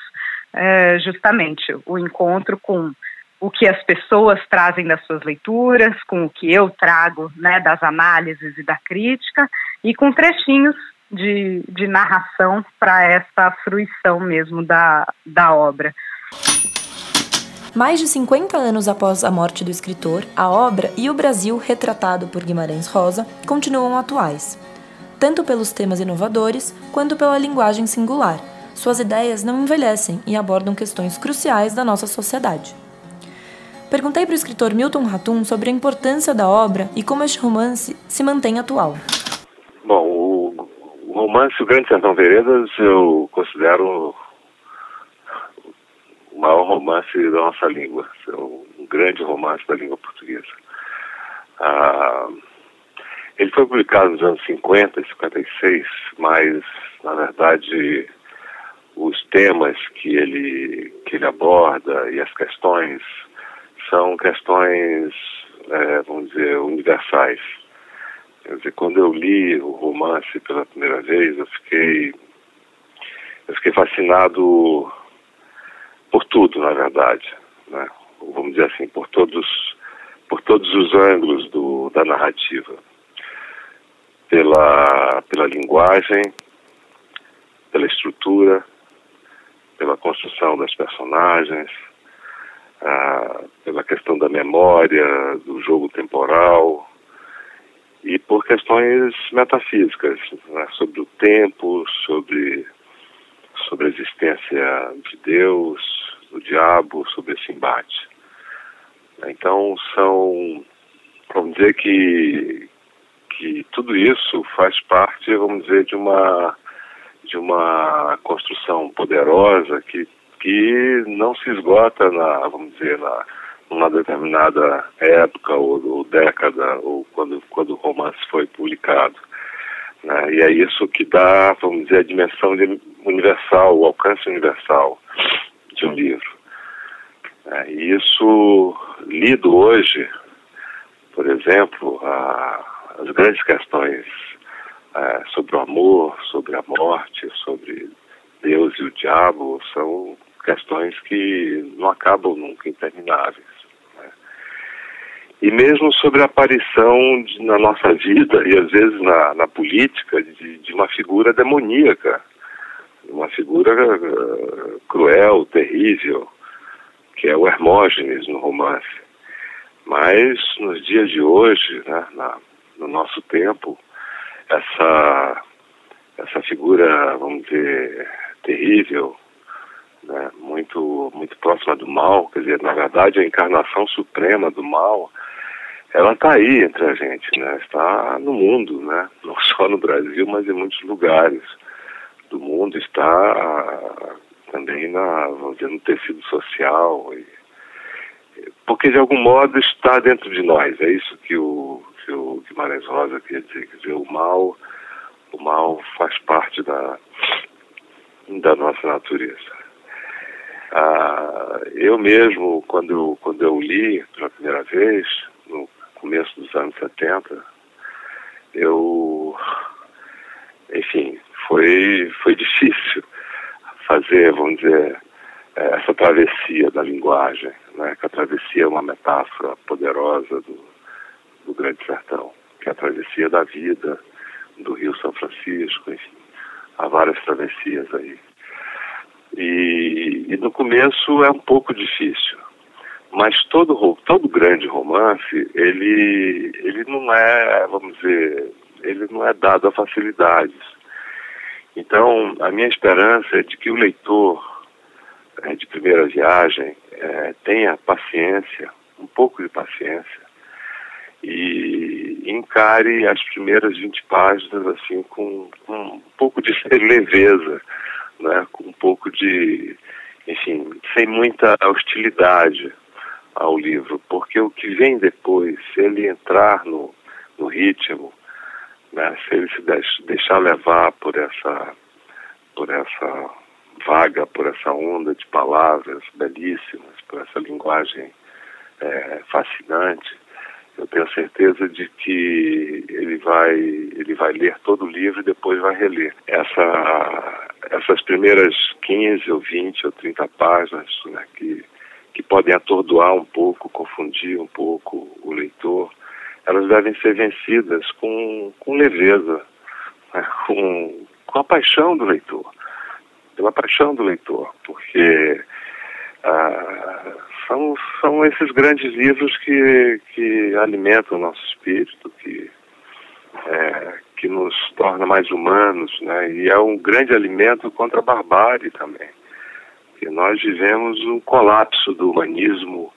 é, justamente o encontro com o que as pessoas trazem das suas leituras, com o que eu trago né, das análises e da crítica, e com trechinhos de, de narração para essa fruição mesmo da, da obra.
Mais de 50 anos após a morte do escritor, a obra e o Brasil retratado por Guimarães Rosa continuam atuais, tanto pelos temas inovadores quanto pela linguagem singular suas ideias não envelhecem e abordam questões cruciais da nossa sociedade. Perguntei para o escritor Milton Ratum sobre a importância da obra e como este romance se mantém atual.
Bom, o, romance O Grande Sertão Veredas eu considero o maior romance da nossa língua, um grande romance da língua portuguesa. Ah, ele foi publicado nos anos 50 e 56, mas, na verdade, os temas que ele, que ele aborda e as questões são questões, é, vamos dizer, universais. Quer dizer, quando eu li o romance pela primeira vez, eu fiquei, eu fiquei fascinado por tudo, na verdade. Né? Vamos dizer assim, por todos, por todos os ângulos do, da narrativa. Pela, pela linguagem, pela estrutura, pela construção das personagens, ah, pela questão da memória, do jogo temporal e por questões metafísicas né, sobre o tempo, sobre sobre a existência de Deus, do diabo, sobre esse embate. Então são, vamos dizer que que tudo isso faz parte, vamos dizer, de uma de uma construção poderosa que, que não se esgota na, vamos dizer, na, numa determinada época ou, ou década ou quando, quando o romance foi publicado. Né? E é isso que dá, vamos dizer, a dimensão universal, o alcance universal de um livro. É, e isso, lido hoje, por exemplo, a, as grandes questões é, sobre o amor, sobre a morte, sobre Deus e o diabo, são questões que não acabam nunca intermináveis. Né? E mesmo sobre a aparição de, na nossa vida e às vezes na, na política de, de, uma figura demoníaca, uma figura uh, cruel, terrível, que é o Hermógenes no romance. Mas nos dias de hoje, né, na, no nosso tempo, essa, essa figura, vamos dizer, terrível, né, muito, muito próxima do mal, quer dizer, na verdade a encarnação suprema do mal, ela está aí entre a gente, né, está no mundo, né, não só no Brasil, mas em muitos lugares do mundo, está também na, vamos dizer, no tecido social, e, porque de algum modo está dentro de nós, é isso que o o Guimarães Rosa queria dizer, quer dizer, o mal, o mal faz parte da, da nossa natureza. Ah, eu mesmo, quando quando eu li pela primeira vez, no começo dos anos 70, eu, enfim, foi, foi difícil fazer, vamos dizer, essa travessia da linguagem, né? que a travessia é uma metáfora poderosa do, do Grande Sertão, que é a travessia da vida, do Rio São Francisco, enfim, há várias travessias aí. E, e no começo é um pouco difícil, mas todo todo grande romance ele ele não é, vamos dizer, ele não é dado a facilidades. Então a minha esperança é de que o leitor é, de primeira viagem é, tenha paciência, um pouco de paciência e encare as primeiras 20 páginas assim com, com um pouco de leveza, né, com um pouco de, enfim, sem muita hostilidade ao livro, porque o que vem depois, se ele entrar no, no ritmo, né, se ele se deixar levar por essa, por essa vaga, por essa onda de palavras belíssimas, por essa linguagem é, fascinante, eu tenho certeza de que ele vai ele vai ler todo o livro e depois vai reler. Essa, essas primeiras 15 ou 20 ou 30 páginas né, que, que podem atordoar um pouco, confundir um pouco o leitor, elas devem ser vencidas com, com leveza, né, com, com a paixão do leitor, pela paixão do leitor, porque ah, são, são esses grandes livros que, que alimentam o nosso espírito, que, é, que nos torna mais humanos, né? E é um grande alimento contra a barbárie também. Que nós vivemos um colapso do humanismo,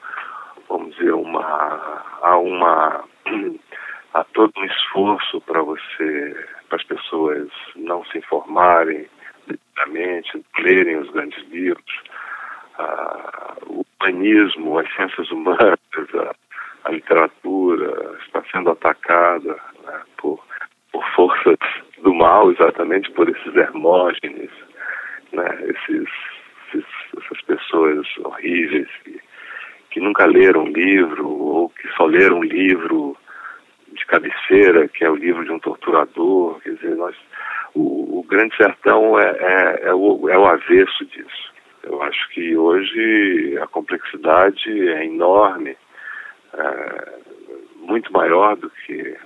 vamos dizer, uma, há uma há todo um esforço para você, para as pessoas não se informarem devidamente, lerem os grandes livros o humanismo, as ciências humanas, a, a literatura está sendo atacada né, por, por forças do mal, exatamente por esses hermógenes, né, esses, esses, essas pessoas horríveis que, que nunca leram um livro ou que só leram um livro de cabeceira, que é o livro de um torturador. Quer dizer, nós, o, o Grande Sertão é, é, é, o, é o avesso disso. Eu acho que hoje a complexidade é enorme, é, muito maior do que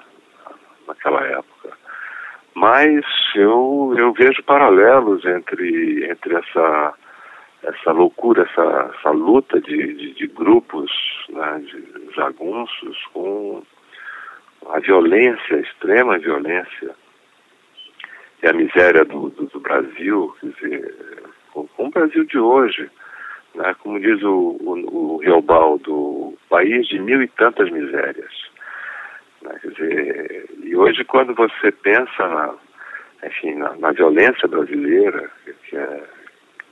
naquela época. Mas eu, eu vejo paralelos entre, entre essa, essa loucura, essa, essa luta de, de, de grupos né, de jagunços com a violência, a extrema violência e a miséria do, do, do Brasil, quer dizer, com, com, o Brasil de hoje. Né, como diz o, o, o Riobaldo, o país de mil e tantas misérias. Né? Quer dizer, e hoje quando você pensa na, enfim, na, na violência brasileira, que é,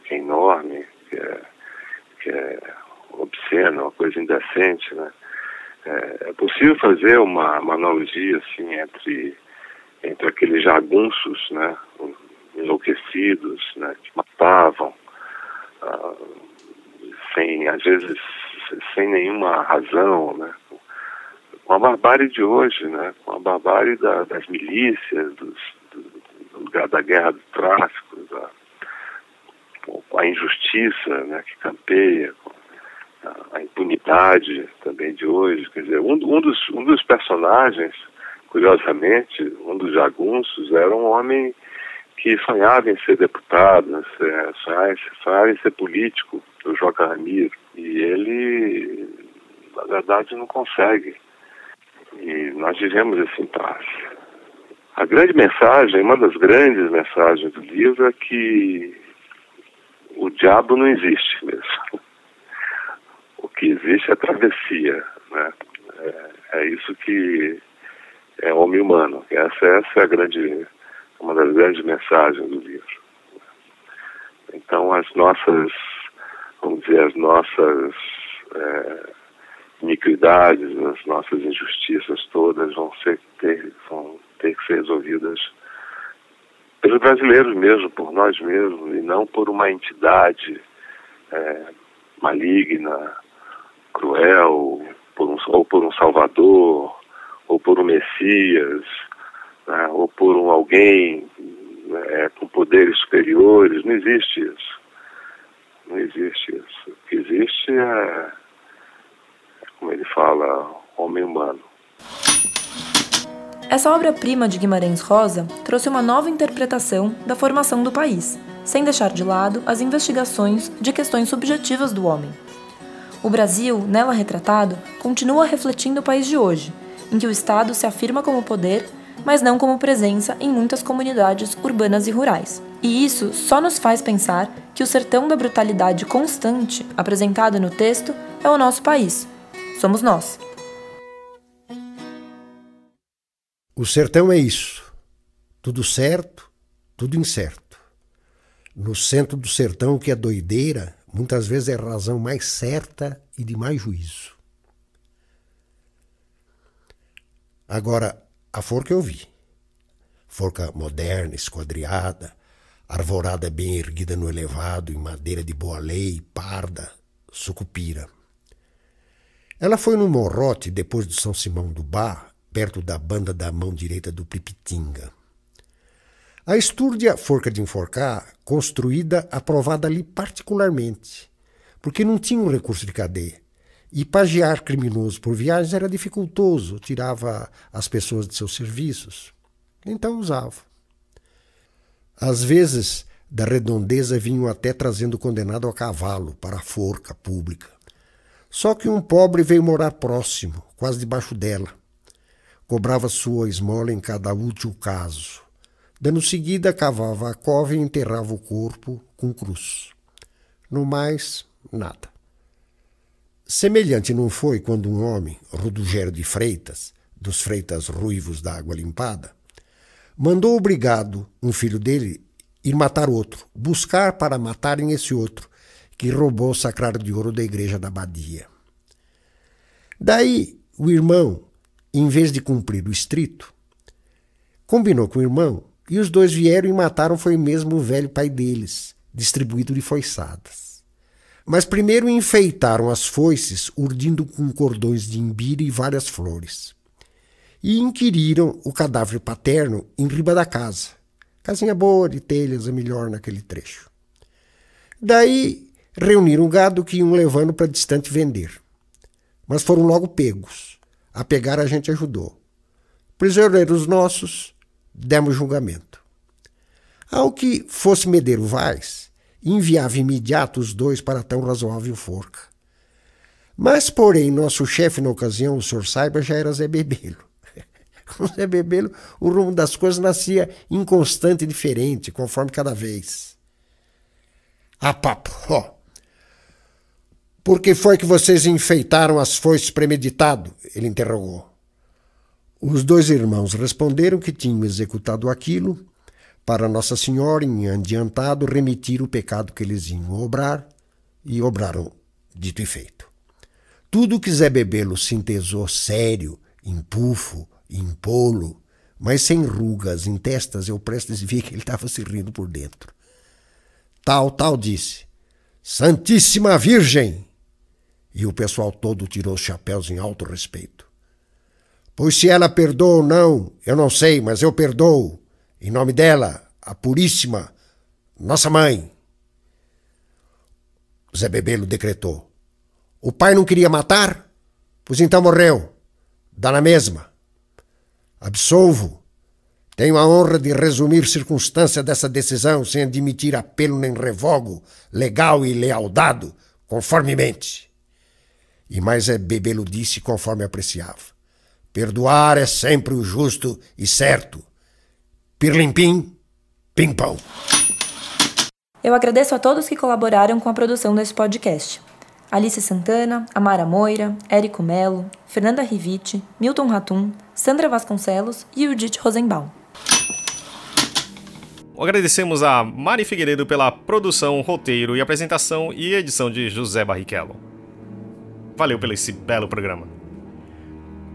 que é enorme, que é, que é obscena, uma coisa indecente, né? É, é possível fazer uma, uma, analogia assim entre entre aqueles jagunços, né, enlouquecidos, né, que matavam, ah, sem às vezes sem nenhuma razão, né, com a barbárie de hoje, né? com a barbárie da, das milícias, dos, do, da guerra do tráfico, da, com a injustiça né? que campeia, a, a, impunidade também de hoje. Quer dizer, um, um, dos, um dos personagens, curiosamente, um dos jagunços, era um homem que sonhava em ser deputado, sonhava, sonhava em ser político, o Joca Ramiro. E ele, na verdade, não consegue. E nós vivemos esse impasse. A grande mensagem, uma das grandes mensagens do livro é que o diabo não existe mesmo. O que existe é a travessia, né? É, é isso que é homem humano. Essa, essa é a grande, uma das grandes mensagens do livro. Então as nossas, vamos dizer, as nossas é, iniquidades, as nossas injustiças todas vão, ser, ter, vão ter que ser resolvidas pelos brasileiros mesmo, por nós mesmos, e não por uma entidade é, maligna, cruel, por um, ou por um salvador, ou por um messias, né, ou por um alguém é, com poderes superiores. Não existe isso. Não existe isso. O que existe é como ele fala, homem humano.
Essa obra-prima de Guimarães Rosa trouxe uma nova interpretação da formação do país, sem deixar de lado as investigações de questões subjetivas do homem. O Brasil, nela retratado, continua refletindo o país de hoje, em que o Estado se afirma como poder, mas não como presença em muitas comunidades urbanas e rurais. E isso só nos faz pensar que o sertão da brutalidade constante apresentado no texto é o nosso país, somos nós.
O sertão é isso. Tudo certo, tudo incerto. No centro do sertão, que é doideira, muitas vezes é a razão mais certa e de mais juízo. Agora, a forca eu vi. Forca moderna, esquadriada, arvorada bem erguida no elevado, em madeira de boa lei, parda, sucupira. Ela foi no Morrote depois de São Simão do Bar, perto da banda da mão direita do Pipitinga. A estúrdia forca de enforcar, construída, aprovada ali particularmente, porque não tinha um recurso de cadeia. E pagiar criminoso por viagens era dificultoso, tirava as pessoas de seus serviços. Então usava. Às vezes, da redondeza vinham até trazendo o condenado a cavalo para a forca pública. Só que um pobre veio morar próximo, quase debaixo dela. Cobrava sua esmola em cada útil caso. Dando seguida, cavava a cova e enterrava o corpo com cruz. No mais, nada. Semelhante não foi quando um homem, Rodugero de Freitas, dos Freitas ruivos da água limpada, mandou obrigado um filho dele ir matar outro, buscar para matarem esse outro, que roubou o sacrário de ouro da igreja da abadia. Daí, o irmão, em vez de cumprir o estrito, combinou com o irmão e os dois vieram e mataram foi mesmo o velho pai deles, distribuído de foiçadas. Mas primeiro enfeitaram as foices urdindo com cordões de imbira e várias flores. E inquiriram o cadáver paterno em riba da casa. Casinha boa, de telhas, a melhor naquele trecho. Daí reuniram gado que iam levando para distante vender. Mas foram logo pegos. A pegar a gente ajudou. Prisioneiros nossos, demos julgamento. Ao que fosse Medeiro Vaz, enviava imediato os dois para tão razoável forca. Mas, porém, nosso chefe na ocasião, o senhor saiba, já era Zé Bebelo. Com Zé Bebelo, o rumo das coisas nascia inconstante e diferente, conforme cada vez. Ah, papo, ó. Por que foi que vocês enfeitaram as foices premeditado? Ele interrogou. Os dois irmãos responderam que tinham executado aquilo para Nossa Senhora, em adiantado, remitir o pecado que eles iam obrar, e obraram, dito e feito. Tudo que Zé Bebelo sintesou sério, impufo, impolo, mas sem rugas em testas, eu prestes vi que ele estava se rindo por dentro. Tal, tal disse: Santíssima Virgem! E o pessoal todo tirou os chapéus em alto respeito. Pois se ela perdoa ou não, eu não sei, mas eu perdoo. Em nome dela, a Puríssima, nossa mãe. Zé Bebelo decretou. O pai não queria matar? Pois então morreu. Dá na mesma. Absolvo. Tenho a honra de resumir circunstância dessa decisão sem admitir apelo nem revogo, legal e lealdado, conformemente. E mais é Bebelo disse conforme apreciava. Perdoar é sempre o justo e certo Pirlim-pim, pim-pão.
Eu agradeço a todos que colaboraram com a produção desse podcast. Alice Santana, Amara Moira, Érico Melo, Fernanda Rivite, Milton Ratum, Sandra Vasconcelos e Judith Rosenbaum.
Agradecemos a Mari Figueiredo pela produção, roteiro e apresentação e edição de José Barrichello. Valeu pelo esse belo programa.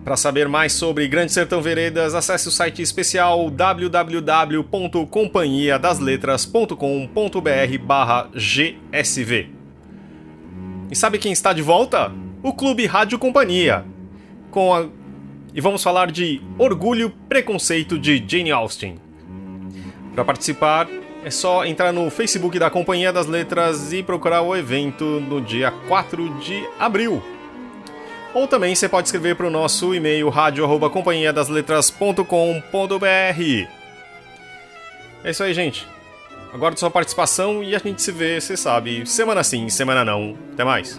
Para saber mais sobre Grande Sertão Veredas, acesse o site especial www.companhiadasletras.com.br/gsv. E sabe quem está de volta? O Clube Rádio Companhia. Com a... E vamos falar de Orgulho Preconceito de Jane Austen. Para participar, é só entrar no Facebook da Companhia das Letras e procurar o evento no dia 4 de abril. Ou também você pode escrever para o nosso e-mail radio@companhiadasletras.com.br. É isso aí, gente. Aguardo sua participação e a gente se vê, você sabe, semana sim, semana não. Até mais.